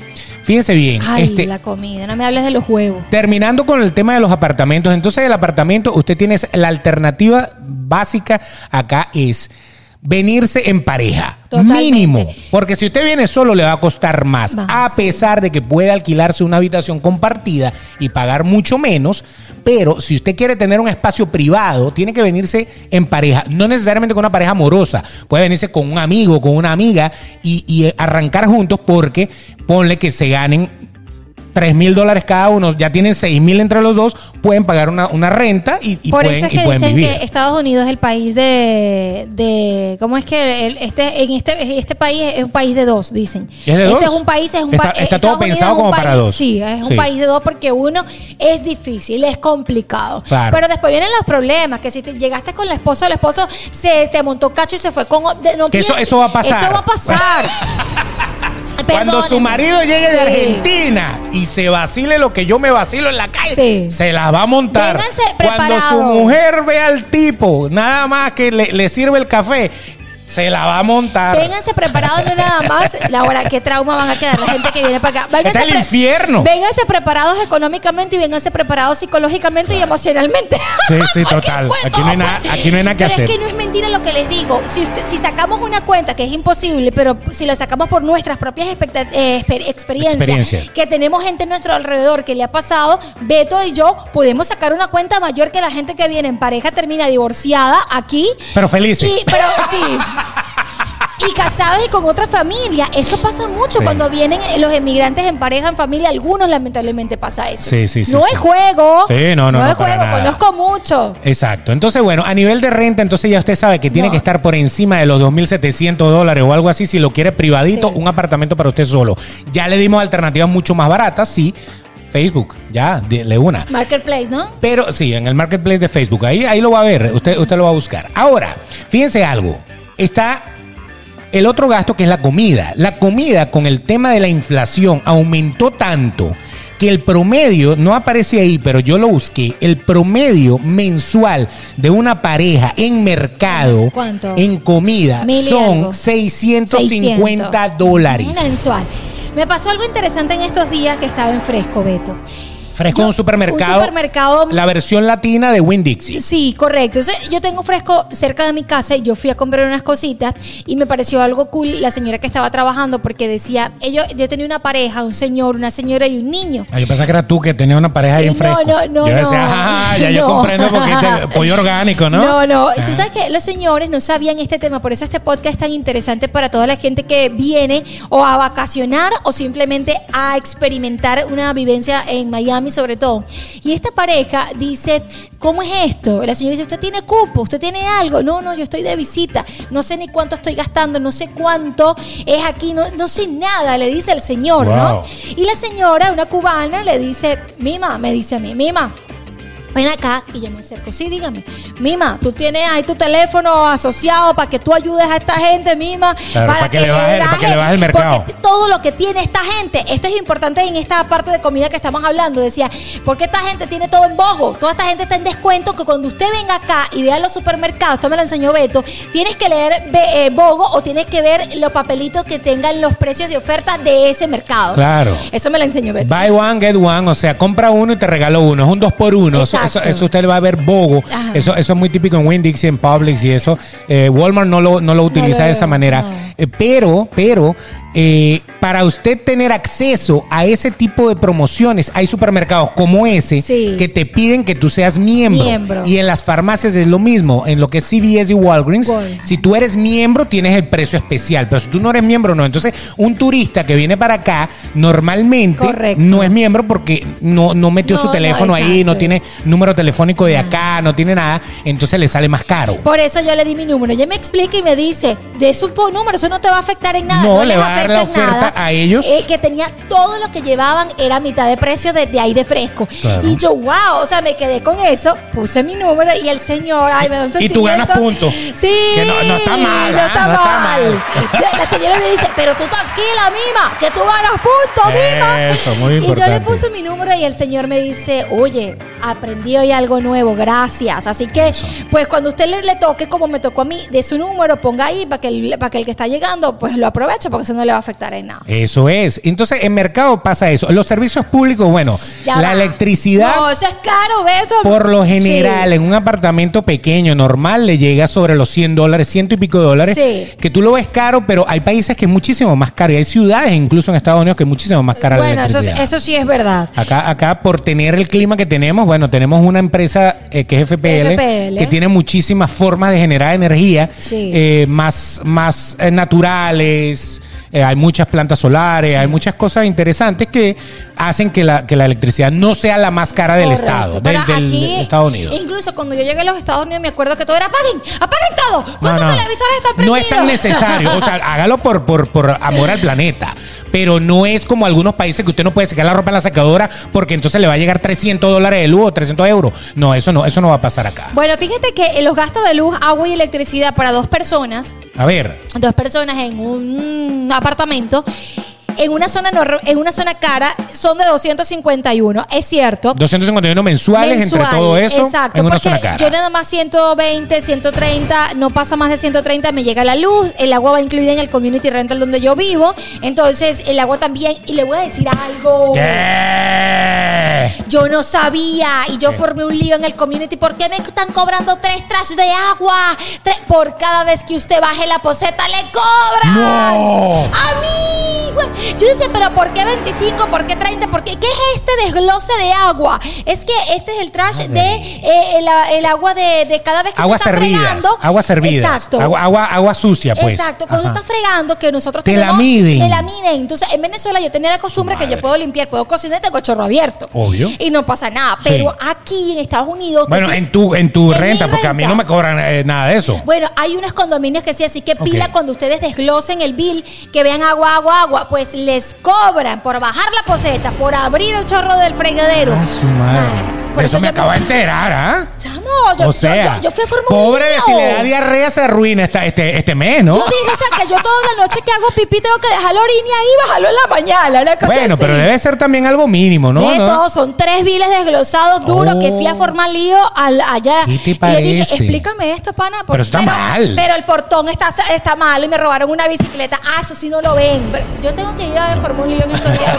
fíjense bien, Ay, este, la comida, no me hables de los huevos. Terminando con el tema de los apartamentos, entonces el apartamento, usted tiene la alternativa básica acá es venirse en pareja. Totalmente. Mínimo. Porque si usted viene solo le va a costar más. Más. A pesar de que puede alquilarse una habitación compartida y pagar mucho menos. Pero si usted quiere tener un espacio privado, tiene que venirse en pareja. No necesariamente con una pareja amorosa. Puede venirse con un amigo, con una amiga y, y arrancar juntos porque ponle que se ganen 3 mil dólares cada uno, ya tienen 6 mil entre los dos, pueden pagar una, una renta y, y Por pueden, eso es que dicen vivir. que Estados Unidos es el país de, de ¿cómo es que el- este en este este país es un país de dos, dicen. ¿Es de este dos? es un país es un Está- está todo Estados Unidos pensado como para país- dos. Sí, es un Sí. país de dos porque uno es difícil, es complicado. Claro. Pero después vienen los problemas, que si te llegaste con la esposa, el esposo se te montó cacho y se fue con de- no Que eso- eso va a pasar. Eso va a pasar. Cuando su marido llegue de. Argentina y se vacile lo que yo me vacilo en la calle, Sí. se la va a montar. Cuando su mujer ve al tipo, nada más que le, le sirve el café, Se la va a montar. Vénganse preparados, no nada más. Laura, qué trauma van a quedar la gente que viene para acá. Es el infierno. Vénganse preparados económicamente y vénganse preparados psicológicamente y emocionalmente. Sí, sí, total. Aquí no hay nada- aquí no hay nada que pero hacer. es que no es mentira lo que les digo. Si, usted- si sacamos una cuenta, que es imposible, pero si lo sacamos por nuestras propias eh, exper- experiencias, Experiencia. que tenemos gente a nuestro alrededor que le ha pasado, Beto y yo podemos sacar una cuenta mayor que la gente que viene en pareja, termina divorciada aquí. Pero felices. Y, pero sí. Y casados y con otra familia. Eso pasa mucho Sí. cuando vienen los emigrantes en pareja, en familia. Algunos lamentablemente pasa eso. Sí, sí, sí, No sí. es juego. Sí, no, no, no, es para juego. nada. Conozco mucho. Exacto. Entonces, bueno, a nivel de renta, entonces ya usted sabe que tiene No. que estar por encima de los 2.700 dólares o algo así si lo quiere privadito, Sí. un apartamento para usted solo. Ya le dimos alternativas mucho más baratas, sí. Facebook, ya, de una. Marketplace, ¿no? Pero sí, en el marketplace de Facebook, ahí, ahí lo va a ver, usted, usted lo va a buscar. Ahora, fíjense algo, está el otro gasto que es la comida. La comida con el tema de la inflación aumentó tanto que el promedio, no aparece ahí, pero yo lo busqué, el promedio mensual de una pareja en mercado, ¿Cuánto? en comida, son algo. 650 dólares. Mensual. Me pasó algo interesante en estos días que estaba en fresco, Beto. Fresco Yo- un supermercado. un supermercado- La versión latina de Winn Dixie. Sí, correcto. Entonces, yo tengo fresco cerca de mi casa y yo fui a comprar unas cositas y me pareció algo cool la señora que estaba trabajando porque decía, ellos, yo tenía una pareja, un señor, una señora y un niño. Ah, yo pensaba que era tú que tenías una pareja ahí en No, fresco. no, no, Yo decía, no. "Ah, ya yo No. comprendo porque es de pollo orgánico, ¿no? No, no. Tú Ah. sabes que los señores no sabían este tema, por eso este podcast es tan interesante para toda la gente que viene o a vacacionar o simplemente a experimentar una vivencia en Miami sobre todo. Y esta pareja dice, ¿cómo es esto? La señora dice, ¿usted tiene cupo? ¿Usted tiene algo? No, no, yo estoy de visita. No sé ni cuánto estoy gastando, no sé cuánto es aquí, no, no sé nada, le dice el señor, Wow. ¿no? Y la señora, una cubana, le dice, Mima, me dice a mí, Mima, ven acá y yo me acerco. Sí, dígame. Mima, tú tienes ahí tu teléfono asociado para que tú ayudes a esta gente, Mima. Claro, para que le baje- para que le baje el mercado. Porque todo lo que tiene esta gente, esto es importante en esta parte de comida que estamos hablando. Decía, porque esta gente tiene todo en Bogo. Toda esta gente está en descuento que cuando usted venga acá y vea los supermercados, esto me lo enseñó Beto, tienes que leer eh, Bogo o tienes que ver los papelitos que tengan los precios de oferta de ese mercado. Claro. Eso me lo enseñó Beto. Buy one, get one, o sea, compra uno y te regalo uno. Es un dos por uno. Exacto. Eso- eso usted va a ver bogo. Ajá. Eso, eso es muy típico en Winn Dixie, en Publix y eso. Eh, Walmart no lo, no lo utiliza lo de esa manera. no. Eh, pero, pero, eh, para usted tener acceso a ese tipo de promociones, hay supermercados como ese Sí. que te piden que tú seas miembro. Miembro. Y en las farmacias es lo mismo. En lo que es CVS y Walgreens, Wal- si tú eres miembro, tienes el precio especial. Pero si tú no eres miembro, no. Entonces, un turista que viene para acá, normalmente Correcto. no es miembro porque no, no metió No, su no, teléfono ahí, no tiene número telefónico de acá, no tiene nada. Entonces le sale más caro. Por eso yo le di mi número. Ella me explica y me dice, de su número, eso no te va a afectar en nada. No, le va la oferta nada. a ellos. Eh, que tenía todo lo que llevaban, era mitad de precio desde ahí de fresco. Claro. Y yo, wow, o sea, me quedé con eso, puse mi número y el señor, ay, me da un Y tú ganas puntos. Sí. Que no- no está mal, No ¿ah? está No está mal. mal. La señora me dice, pero tú tranquila, Mima, que tú ganas puntos, Mima. Eso, muy Y yo importante. le puse mi número y el señor me dice, oye, aprendí hoy algo nuevo, gracias. Así que, pues cuando usted le, le toque, como me tocó a mí, de su número, ponga ahí para que, el, para que el que está llegando, pues lo aproveche, porque eso no le va a afectar en nada. Eso es. Entonces, en mercado pasa eso. Los servicios públicos, bueno, Ya la va. electricidad. No, eso es caro, Beto. Por lo general, Sí. en un apartamento pequeño, normal, le llega sobre los 100 dólares, ciento y pico de dólares. Sí. Que tú lo ves caro, pero hay países que es muchísimo más caro. Y hay ciudades, incluso en Estados Unidos, que es muchísimo más cara la Bueno, eso, electricidad. eso sí es verdad. Acá, acá, por tener el clima que tenemos, bueno, tenemos una empresa eh, que es FPL, FPL. que tiene muchísimas formas de generar energía Sí. eh, más, más eh, naturales. Eh, hay muchas plantas solares, hay muchas cosas interesantes que hacen que la, que la electricidad no sea la más cara del Correcto. Estado, del, Pero del aquí, Estados Unidos. Incluso cuando yo llegué a los Estados Unidos, me acuerdo que todo era apaguen, apaguen todo. No, ¿Cuántos no. televisores están No prendidos? es tan necesario. O sea, hágalo por, por, por amor al planeta. Pero no es como algunos países que usted no puede secar la ropa en la secadora porque entonces le va a llegar 300 dólares de luz o 300 euros. No, eso no, eso no va a pasar acá. Bueno, fíjate que los gastos de luz, agua y electricidad para dos personas A ver, dos personas en un apartamento en una zona en una zona cara son de 251, es cierto. 251 mensuales entre todo eso Exacto, en una porque zona cara. yo nada más 120, 130, no pasa más de 130, me llega la luz, el agua va incluida en el community rental donde yo vivo, entonces el agua también, y le voy a decir algo. ¿Qué? Yo no sabía y yo formé un lío en el community. ¿Por qué me están cobrando tres trash de agua? Tres- por cada vez que usted baje la poseta le cobran. ¡No! A mí. Yo decía, pero ¿por qué 25? ¿Por qué 30? ¿Por qué? ¿Qué es este desglose de agua? Es que este es el trash de eh, el, el agua de, de cada vez que Aguas usted está servidas. fregando. Aguas servidas. Exacto. Agua, agua, agua sucia, pues. Exacto, cuando Ajá. estás fregando, que nosotros Te la miden. Te la miden. Entonces, en Venezuela yo tenía la costumbre que yo puedo limpiar, puedo cocinar y tengo chorro abierto. Obvio. Y no pasa nada. Sí. Pero aquí en Estados Unidos. Bueno, tú- en tu, en tu en renta, porque a mí no me cobran eh, nada de eso. Bueno, hay unos condominios que sí, así que pila cuando ustedes desglosen el bill, que vean agua, agua, agua, pues les cobran por bajar la poseta, por abrir el chorro del fregadero. Ah, su madre. Ay, por eso me acabo de enterar, ¿ah? Chamo, yo, o sea, yo, yo- yo fui a pobre, si le da diarrea se arruina esta- este, este mes, ¿no? Yo dije, o sea, que yo toda la noche que hago pipí tengo que dejar la orina ahí y bajarlo en la mañana. Una cosa bueno, así. pero debe ser también algo mínimo, ¿no? de ¿No? todo, son tres biles desglosados duros que fui a Oh. formar lío al, allá. ¿Qué te Y le parece? dije, explícame esto, pana. por- Pero está mal. Pero el portón está, está malo y me robaron una bicicleta. Ah, eso sí no lo ven. Pero yo tengo que ir a formar un lío en estos días.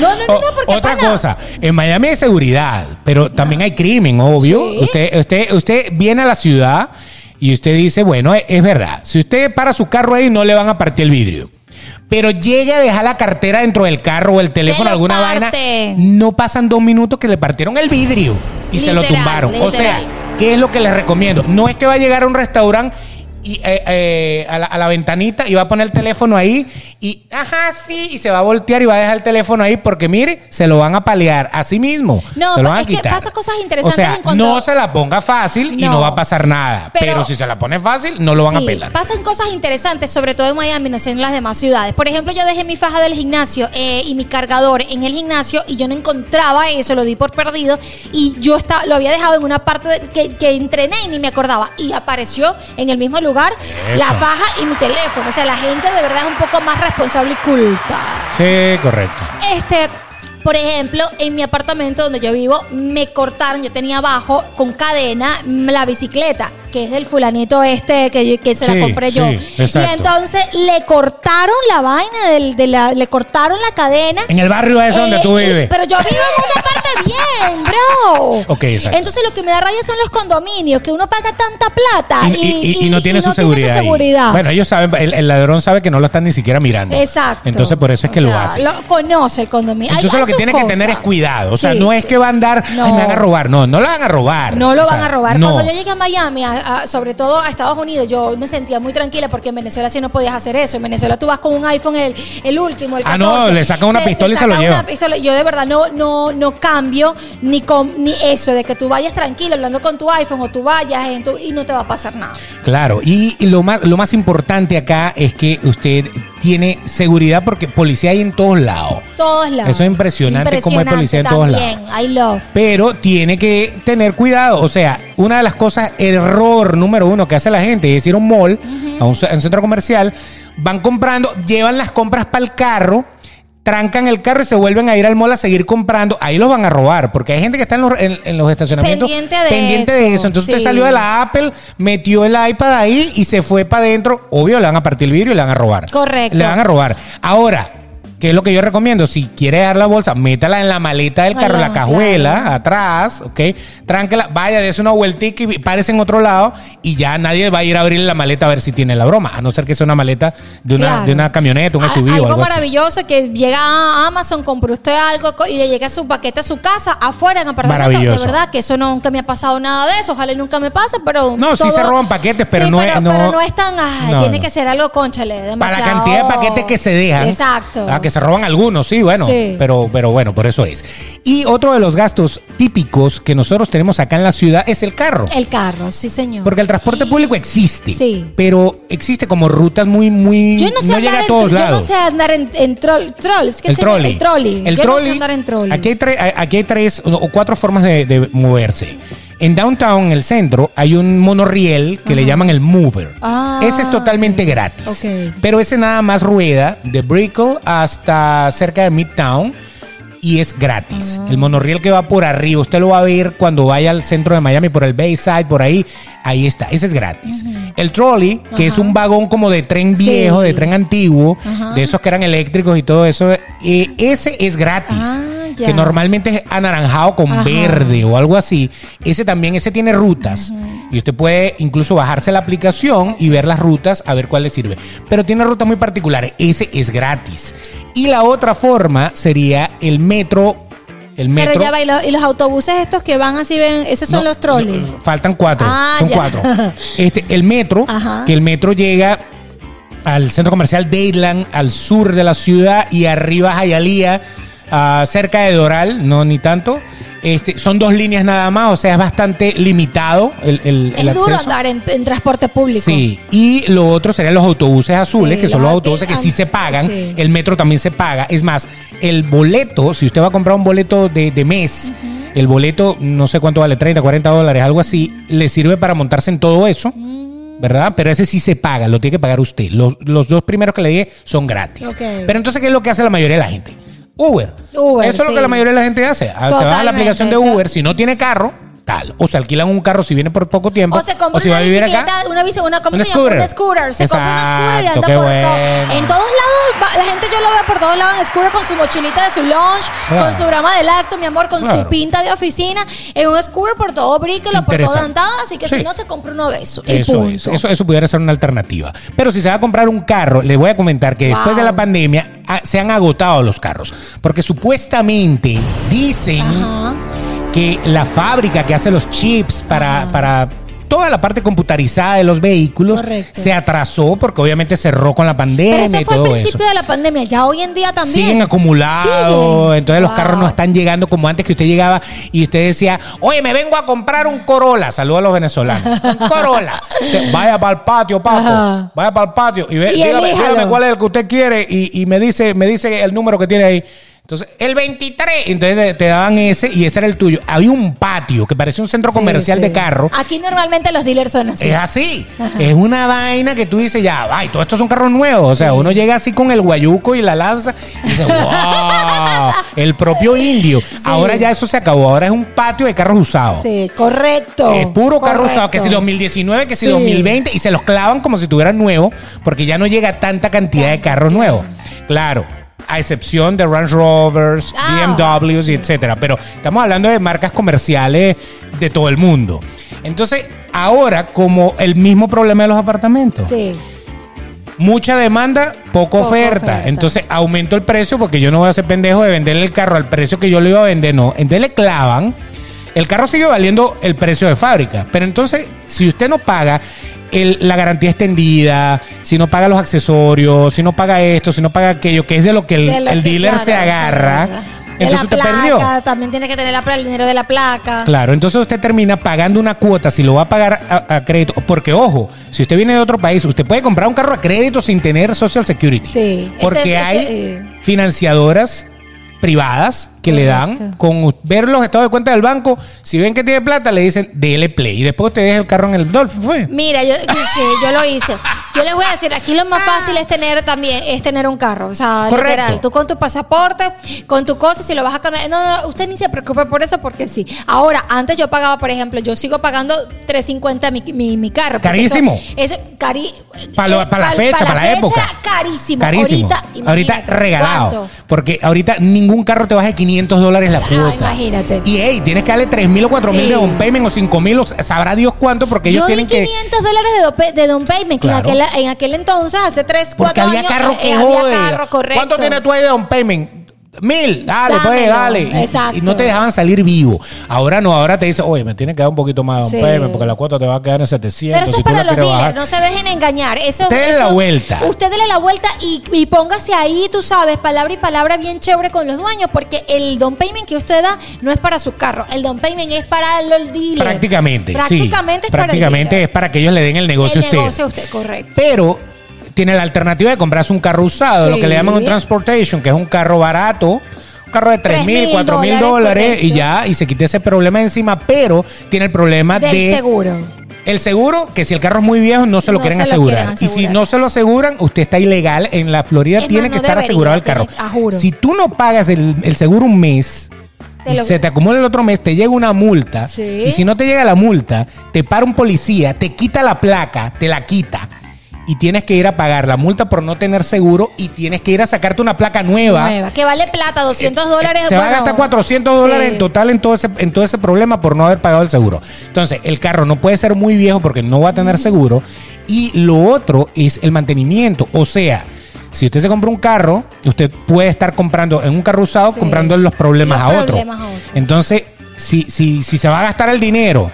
No, no, no, no, porque Otra pana, cosa, en Miami hay seguridad, pero también hay crimen, obvio. Sí. Usted, usted, usted viene a la ciudad y usted dice, bueno, es, verdad, si usted para su carro ahí no le van a partir el vidrio. Pero llega a dejar la cartera dentro del carro o el teléfono, alguna parte. vaina. No pasan dos minutos que le partieron el vidrio y se lo Literal, tumbaron. O sea. ¿qué es lo que les recomiendo? No es que va a llegar a un restaurante y, eh, eh, a, la, a la ventanita y va a poner el teléfono ahí y, ajá, sí, y se va a voltear y va a dejar el teléfono ahí porque, mire, se lo van a palear a sí mismo. No, se lo van a es que quitar. pasa cosas interesantes O sea, en cuanto- no se la ponga fácil y No. va a pasar nada. Pero, Pero- si se la pone fácil, no lo van a pelar. Pasan cosas interesantes, sobre todo en Miami, no sé en las demás ciudades. Por ejemplo, yo dejé mi faja del gimnasio eh, y mi cargador en el gimnasio y yo no encontraba eso, lo di por perdido y yo está, lo había dejado en una parte de- que, que entrené y ni me acordaba. Y apareció en el mismo lugar Eso. la faja y mi teléfono. O sea, la gente de verdad es un poco más responsable y culta. Sí, correcto. Este, por ejemplo, en mi apartamento donde yo vivo, me cortaron, yo tenía abajo con cadena la bicicleta, que es del fulanito este que, yo- que se Sí, la compré yo. sí, exacto. Y entonces le cortaron la vaina, del, de la, le cortaron la cadena. En el barrio ese donde Eh, tú vives. Pero yo vivo en una parte bien, bro. Ok, exacto. Entonces lo que me da rabia son los condominios, que uno paga tanta plata Y, y- y- y no tiene su seguridad. ahí. seguridad. Bueno, ellos saben, el, el ladrón sabe que no lo están ni siquiera mirando. Exacto. Entonces por eso es que O lo sea, hace. Lo conoce el condominio. Entonces lo que tiene que tener es cuidado. O sea, Sí, no es que va a andar, No. ay, me van a robar. No, no lo van a robar. No lo O van a robar. no. Cuando yo llegué a Miami, a- a- sobre todo a Estados Unidos, yo me sentía muy tranquila porque en Venezuela sí no podías hacer eso. En Venezuela tú vas con un iPhone, el, el último, el Ah, 14. no, le sacan una te- pistola y se lo sacan lleva. una pistola. Yo de verdad no, no, no cambio ni con ni eso de que tú vayas tranquilo hablando con tu iPhone o tú vayas en tu- y no te va a pasar nada. Claro, y y lo más, lo más importante acá es que usted tiene seguridad porque policía hay en todos lados. Todos lados. Eso es impresionante cómo hay policía en todos también. I love. Pero tiene que tener cuidado. O sea, una de las cosas, error número uno que hace la gente es ir a un mall, a, un, ce- a un centro comercial, van comprando, llevan las compras para el carro, trancan el carro y se vuelven a ir al mall a seguir comprando. Ahí los van a robar, porque hay gente que está en los, en- en los estacionamientos Pendiente de pendiente de eso, eso. Entonces usted sí. salió de la Apple, metió el iPad ahí y se fue para adentro. Obvio, le van a partir el vidrio y le van a robar. Correcto. Le van a robar. Ahora. ¿Qué es lo que yo recomiendo? Si quiere dar la bolsa, métala en la maleta del carro, la cajuela, claro. atrás, ¿ok? Tránquela, vaya, dése una vueltica y párese en otro lado y ya nadie va a ir a abrirle la maleta a ver si tiene la broma, a no ser que sea una maleta de una, Claro. de una camioneta, un SUV algo algo así. maravilloso que llega a Amazon, compró usted algo y le llega su paquete a su casa, afuera en apartamento. Maravilloso. De verdad que eso nunca me ha pasado nada de eso. Ojalá nunca me pase, pero. No, sí se roban paquetes, pero Sí, no es- pero, no- pero no es tan. ay, No, tiene que ser algo, conchale. Para Demasiado... la cantidad de paquetes que se dejan. Exacto. Ah, que se roban algunos, sí, bueno. Sí. Pero, pero bueno, por eso es. Y otro de los gastos típicos que nosotros tenemos acá en la ciudad es el carro. El carro, sí, señor. Porque el transporte público existe. Sí. Pero existe como rutas muy, muy. yo no sé llega andar a todos en, yo lados. no sé andar en, en troll, trolls. ¿Qué el trolley. El trolley. El yo trolley. no sé andar en trolley. Aquí hay, tre- aquí hay tres o o cuatro formas de, de moverse. En downtown, en el centro, hay un monorriel que le llaman el Mover. Ah, ese es totalmente gratis. Pero ese nada más rueda de Brickell hasta cerca de Midtown y es gratis. Ah. El monorriel que va por arriba, usted lo va a ver cuando vaya al centro de Miami, por el Bayside, por ahí. Ahí está, ese es gratis. El trolley, que es un vagón como de tren Sí. viejo, de tren antiguo, de esos que eran eléctricos y todo eso, eh, ese es gratis. Ya. que normalmente es anaranjado con Ajá. verde o algo así. Ese también, ese tiene rutas. Y usted puede incluso bajarse la aplicación y ver las rutas a ver cuál le sirve. Pero tiene rutas muy particulares. Ese es gratis. Y la otra forma sería el metro. El metro. Pero ya va, y los, y los autobuses estos que van así, ven, esos son No, los trolleys. no, Faltan cuatro. Ah, son ya. cuatro. Este, el metro, Ajá. que el metro llega al centro comercial Dayland, al sur de la ciudad, y arriba a Hialeah, ah, cerca de Doral, no ni tanto. Este, son dos líneas nada más, o sea, es bastante limitado el, el- el Es duro acceso. andar en, en transporte público. Sí, y lo otro serían los autobuses azules, Sí, que son los autobuses que sí se pagan. sí. El metro también se paga. Es más, el boleto, si usted va a comprar un boleto de, de mes, el boleto, no sé cuánto vale, 30, 40 dólares, algo así, le sirve para montarse en todo eso. Mm. ¿Verdad? Pero ese sí se paga, lo tiene que pagar usted. Los, los dos primeros que le dije son gratis. Pero entonces, ¿qué es lo que hace la mayoría de la gente? Uber. Uber, Eso es lo que la mayoría de la gente hace. Ah, Se va a la aplicación de Uber, si no tiene carro, tal. O se alquilan un carro si viene por poco tiempo. O se compra si va una a vivir acá. bicicleta, una bici, una, ¿cómo Un se llama? Un scooter. Se compra un scooter y anda por bueno. todo. En todos lados, la gente yo lo veo por todos lados en scooter con su mochilita de su lunch, Claro. con su grama de lacto, mi amor, con Claro. su pinta de oficina, en un scooter por todo Brickell o por todo. Downtown, así que Sí. si no se compra uno de Eso punto. es, eso, eso pudiera ser una alternativa. Pero si se va a comprar un carro, les voy a comentar que después de la pandemia ah, se han agotado los carros. Porque supuestamente dicen Ajá. Que la fábrica que hace los chips para, para toda la parte computarizada de los vehículos Correcto. se atrasó porque obviamente cerró con la Pero pandemia eso y fue al todo principio eso. de la pandemia, ya hoy en día también. Siguen acumulados, Siguen. entonces los carros no están llegando como antes que usted llegaba y usted decía, oye, me vengo a comprar un Corolla. Saludos a los venezolanos. Un Corolla. Vaya para el patio, papo. Ajá. Vaya para el patio y, ve, Y dígame cuál es el que usted quiere y, y me dice me dice el número que tiene ahí. Entonces, el 23. Entonces te- daban ese y ese era el tuyo. Había un patio que parecía un centro comercial sí. de carro. Aquí normalmente los dealers son así. Es así. Es una vaina que tú dices, ya, ay, todo esto son carros nuevos. O sea, uno llega así con el guayuco y la lanza y dice, wow, el propio indio. Ahora ya eso se acabó. Ahora es un patio de carros usados. Sí, correcto. Es puro carro usado, que si 2019, que si Sí. 2020, y se los clavan como si tuvieran nuevo, porque ya no llega tanta cantidad de carros nuevos. Claro, a excepción de Range Rovers, Ah, BMWs y etcétera. Pero estamos hablando de marcas comerciales de todo el mundo. Entonces, ahora, como el mismo problema de los apartamentos, Sí. mucha demanda, poco, Poco oferta. oferta. Entonces aumento el precio porque yo no voy a ser pendejo de venderle el carro al precio que yo le iba a vender, no. Entonces le clavan. El carro sigue valiendo el precio de fábrica. Pero entonces, si usted no paga el- la garantía extendida, si no paga los accesorios, si no paga esto, si no paga aquello, que es de lo que el, lo el que, dealer claro, se agarra, entonces usted placa, perdió. también tiene que tener la, el dinero de la placa. Claro, entonces usted termina pagando una cuota si lo va a pagar a, a crédito. Porque, ojo, si usted viene de otro país, usted puede comprar un carro a crédito sin tener Social Security. Sí. Porque Ese- ese- hay eh. financiadoras privadas que le dan con ver los estados de cuenta del banco. Si ven que tiene plata, le dicen dele play. Y después usted deja el carro en el Dolphin. Fue. Mira, yo, yo sí, yo lo hice. Yo les voy a decir, aquí lo más fácil es tener también, es tener un carro. O sea, Correcto. literal. Tú con tu pasaporte, con tu cosa, si lo vas a cambiar. No, no, no, usted ni se preocupe por eso porque sí. Ahora, antes yo pagaba, por ejemplo, yo sigo pagando 350 mi, mi, mi carro. Carísimo. Eso, eso cari, Pa lo- eh, pa la fecha, pa para la época. era carísimo. Carísimo. Ahorita, Ahorita, regalado. ¿cuánto? Porque ahorita ningún carro te baja de 500 dólares la Ah, cuota. imagínate. Y hey, tienes que darle 3 mil o 4 mil Sí. de down payment o 5 mil o sabrá Dios cuánto porque ellos Yo tienen que. 500 dólares de, dope- de down payment, que en, aquel, en aquel entonces, hace 3, 4 Porque años. había carro eh, que había jode. carro, correcto. ¿Cuánto tienes tú ahí de down payment? Mil, dale, pues, dale. Y- Exacto. Y, no te dejaban salir vivo. Ahora no, ahora te dice, oye, me tienes que dar un poquito más de down Sí. payment porque la cuota te va a quedar en 700. Pero eso si es para los dealers, bajar. no se dejen engañar. Eso, Usted dele eso- la vuelta. Usted dele la vuelta y, y póngase ahí, tú sabes, palabra y palabra bien chévere con los dueños, porque el down payment que usted da no es para su carro. El down payment es para los dealers. Prácticamente, sí. Prácticamente es para Prácticamente es para que ellos le den el negocio el a usted. negocio a usted, correcto. Pero tiene la alternativa de comprarse un carro usado, Sí. lo que le llaman un transportation, que es un carro barato. Un carro de 3 mil, 3.000 4 mil dólares, dólares y ya, y se quite ese problema encima, pero tiene el problema Del de... seguro. El seguro, que si el carro es muy viejo, no se lo No quieren se lo asegurar. Y si no se lo aseguran, usted está ilegal. En la Florida Es tiene más, que no estar debería, asegurado el carro. tiene-. Si tú no pagas el, el seguro un mes, Te y lo- se te acumula el otro mes, te llega una multa. Sí. Y si no te llega la multa, te para un policía, te quita la placa, te la quita. Y tienes que ir a pagar la multa por no tener seguro y tienes que ir a sacarte una placa nueva. Nueva, que vale plata, 200 dólares. Se va a gastar 400 dólares sí. en total en todo, ese, en todo ese problema por no haber pagado el seguro. Entonces, el carro no puede ser muy viejo porque no va a tener seguro. Y lo otro es el mantenimiento. O sea, si usted se compra un carro, usted puede estar comprando en un carro usado, Sí. comprando los problemas, Los a, otro. problemas a otro. Entonces, si, si, si se va a gastar el dinero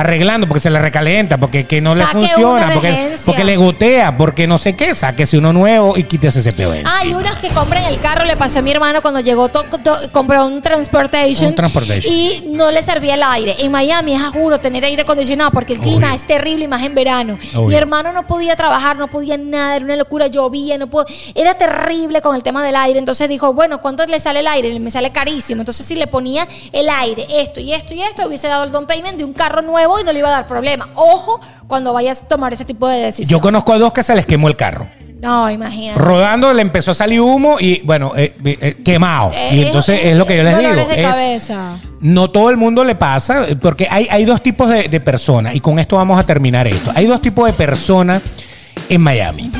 arreglando porque se le recalienta, porque que no le funciona, porque, porque le gotea, porque no sé qué, sáquese uno nuevo y quítese ese peo de Ah, y encima. unos que compran el carro, le pasó a mi hermano cuando llegó, to- to- compró un transportation, Un transportation. y no le servía el aire. En Miami es a juro tener aire acondicionado porque el clima es terrible y más en verano. Obvio. Mi hermano no podía trabajar, no podía nada, era una locura, llovía, no pudo, era terrible con el tema del aire. Entonces dijo, bueno, ¿cuánto le sale el aire? Me sale carísimo. Entonces si le ponía el aire, esto y esto y esto, hubiese dado el down payment de un carro nuevo y no le iba a dar problema. Ojo cuando vayas a tomar ese tipo de decisiones. Yo conozco a dos que se les quemó el carro. No, imagínate. rodando le empezó a salir humo y bueno, eh, eh, quemado. Eh, y entonces es, lo que yo les digo. de es- cabeza. no todo el mundo le pasa, porque hay, hay dos tipos de, de personas, y con esto vamos a terminar esto. Hay dos tipos de personas en Miami.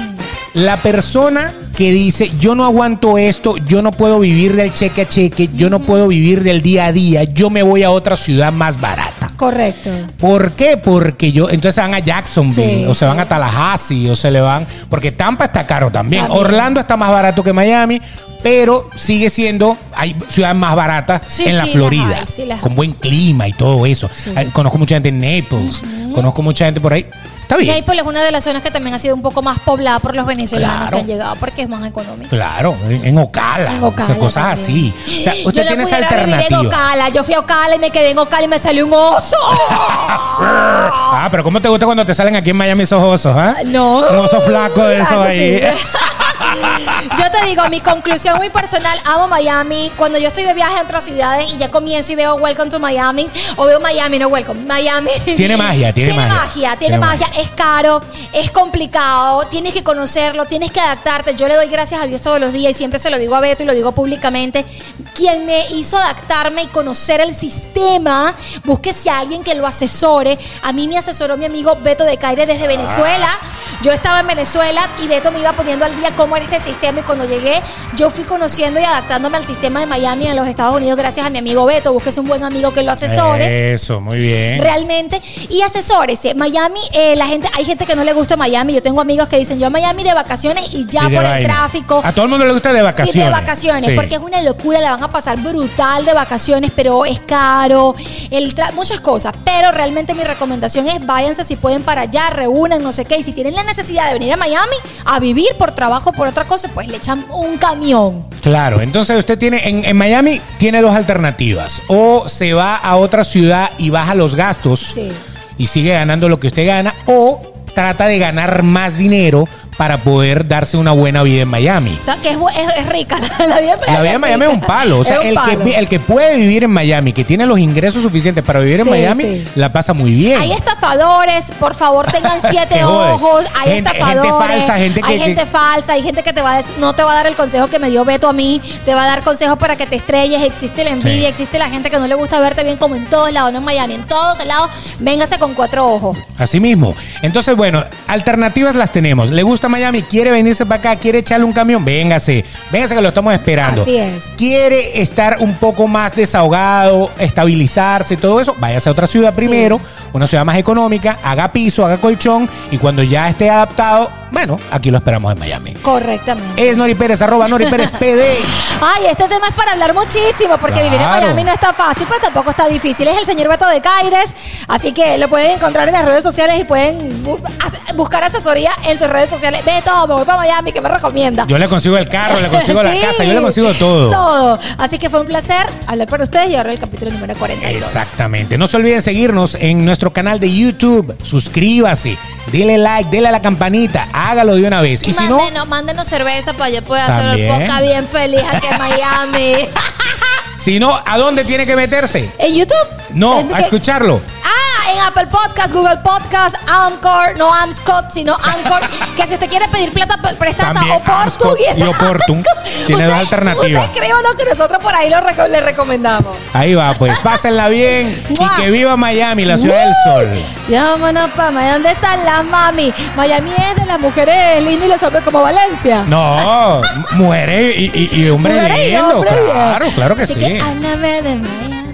La persona que dice, yo no aguanto esto, yo no puedo vivir del cheque a cheque, yo no puedo vivir del día a día, yo me voy a otra ciudad más barata. Correcto. ¿Por qué? Porque yo, entonces se van a Jacksonville, Sí, o se sí. van a Tallahassee, o se le van, porque Tampa está caro también. También. Orlando está más barato que Miami, pero sigue siendo, hay ciudades más baratas Sí, en la sí, las Florida, hay, sí, las con buen clima y todo eso. Conozco mucha gente en Naples, conozco mucha gente por ahí. Está bien. Naples es una de las zonas que también ha sido un poco más poblada por los venezolanos Claro. que han llegado porque es más económico. Claro, en, en Ocala, En o sea, Ocala cosas también. así. O sea, usted Yo no tiene esa pudiera vivir en alternativa. Ocala. Yo fui a Ocala y me quedé en Ocala y me salió un oso. Ah, pero ¿cómo te gusta cuando te salen aquí en Miami esos osos, ah? No. Un oso flaco de esos Eso ahí. Yo te digo, mi conclusión muy personal, amo Miami. Cuando yo estoy de viaje a otras ciudades y ya comienzo y veo Welcome to Miami, o veo Miami, no Welcome, Miami. Tiene magia, tiene magia. magia, tiene Tiene magia. Es caro, es complicado, tienes que conocerlo, tienes que adaptarte. Yo le doy gracias a Dios todos los días y siempre se lo digo a Beto y lo digo públicamente. Quien me hizo adaptarme y conocer el sistema, búsquese a alguien que lo asesore. A mí me asesoró mi amigo Beto de Caire desde Venezuela. Yo estaba en Venezuela y Beto me iba poniendo al día cómo era este sistema y cuando llegué yo fui conociendo y adaptándome al sistema de Miami en los Estados Unidos gracias a mi amigo Beto. Búsquese un buen amigo que lo asesore Eso, muy bien. realmente y asesórese. Miami, eh, la gente, hay gente que no le gusta Miami. Yo tengo amigos que dicen yo a Miami de vacaciones y ya Y por el tráfico. A todo el mundo le gusta de vacaciones. Sí, de vacaciones, Sí. porque es una locura, la van a pasar brutal de vacaciones, pero es caro, el tra- muchas cosas. Pero realmente mi recomendación es váyanse si pueden para allá, reúnan, no sé qué. Y si tienen la necesidad de venir a Miami a vivir por trabajo, por otra cosa, pues le echan un camión. Claro, entonces usted tiene, en, en Miami tiene dos alternativas. O se va a otra ciudad y baja los gastos Sí. y sigue ganando lo que usted gana, o trata de ganar más dinero para poder darse una buena vida en Miami. Que es, bu- es- es rica la, la vida en Miami. La vida en Miami es un palo. O sea, el que, palo. el que puede vivir en Miami, que tiene los ingresos suficientes para vivir en Sí, Miami, sí. la pasa muy bien. Hay estafadores, por favor tengan siete ojos, hay Gente- gente estafadores, falsa, gente que- hay que- gente falsa, hay gente que te va a no te va a dar el consejo que me dio Beto a mí, te va a dar consejos para que te estrelles, existe la envidia, Sí. existe la gente que no le gusta verte bien como en todos lados, no en Miami, en todos lados, véngase con cuatro ojos. Así mismo. Entonces, bueno, alternativas las tenemos. ¿Le gusta Miami? ¿Quiere venirse para acá? ¿Quiere echarle un camión? Véngase. Véngase que lo estamos esperando. Así es. ¿Quiere estar un poco más desahogado, estabilizarse, todo eso? Váyase a otra ciudad primero, una ciudad más económica, haga piso, haga colchón y cuando ya esté adaptado, bueno, aquí lo esperamos en Miami. Correctamente. Es Nori Pérez, arroba Nori Pérez PD. Ay, este tema es para hablar muchísimo, porque vivir en. Miami no está fácil, pero tampoco está difícil. Es el señor Beto de Caires, así que lo pueden encontrar en las redes sociales y pueden bu- buscar asesoría en sus redes sociales. Beto, me voy para Miami, ¿qué me recomienda? Yo le consigo el carro, le consigo la casa, yo le consigo todo. Todo. Así que fue un placer hablar para ustedes y ahora el capítulo número 42. Exactamente. No se olviden seguirnos en nuestro canal de YouTube. Suscríbase, dele like, dele a la campanita, hágalo de una vez. Y, Y, si no, mándenos, mándenos cerveza para yo poder hacer podcast bien feliz aquí en Miami. Si no, ¿a dónde tiene que meterse? ¿En YouTube? No, ¿En a escucharlo. Ah, en Apple Podcast, Google Podcast, Anchor, no Amscott, sino Anchor. que si usted quiere pedir plata prestada o Portu Amscot y Oportun. Tiene dos alternativas. Usted cree o no que nosotros por ahí lo reco- le recomendamos. Ahí va, pues pásenla bien y que viva Miami, la ciudad del sol. Ya vámonos pa' Miami. ¿Dónde están las mami? Miami es de las mujeres lindas y los hombres como Valencia. No, mujeres y, y, y hombres lindos, claro, claro que Así sí. que háblame de Miami.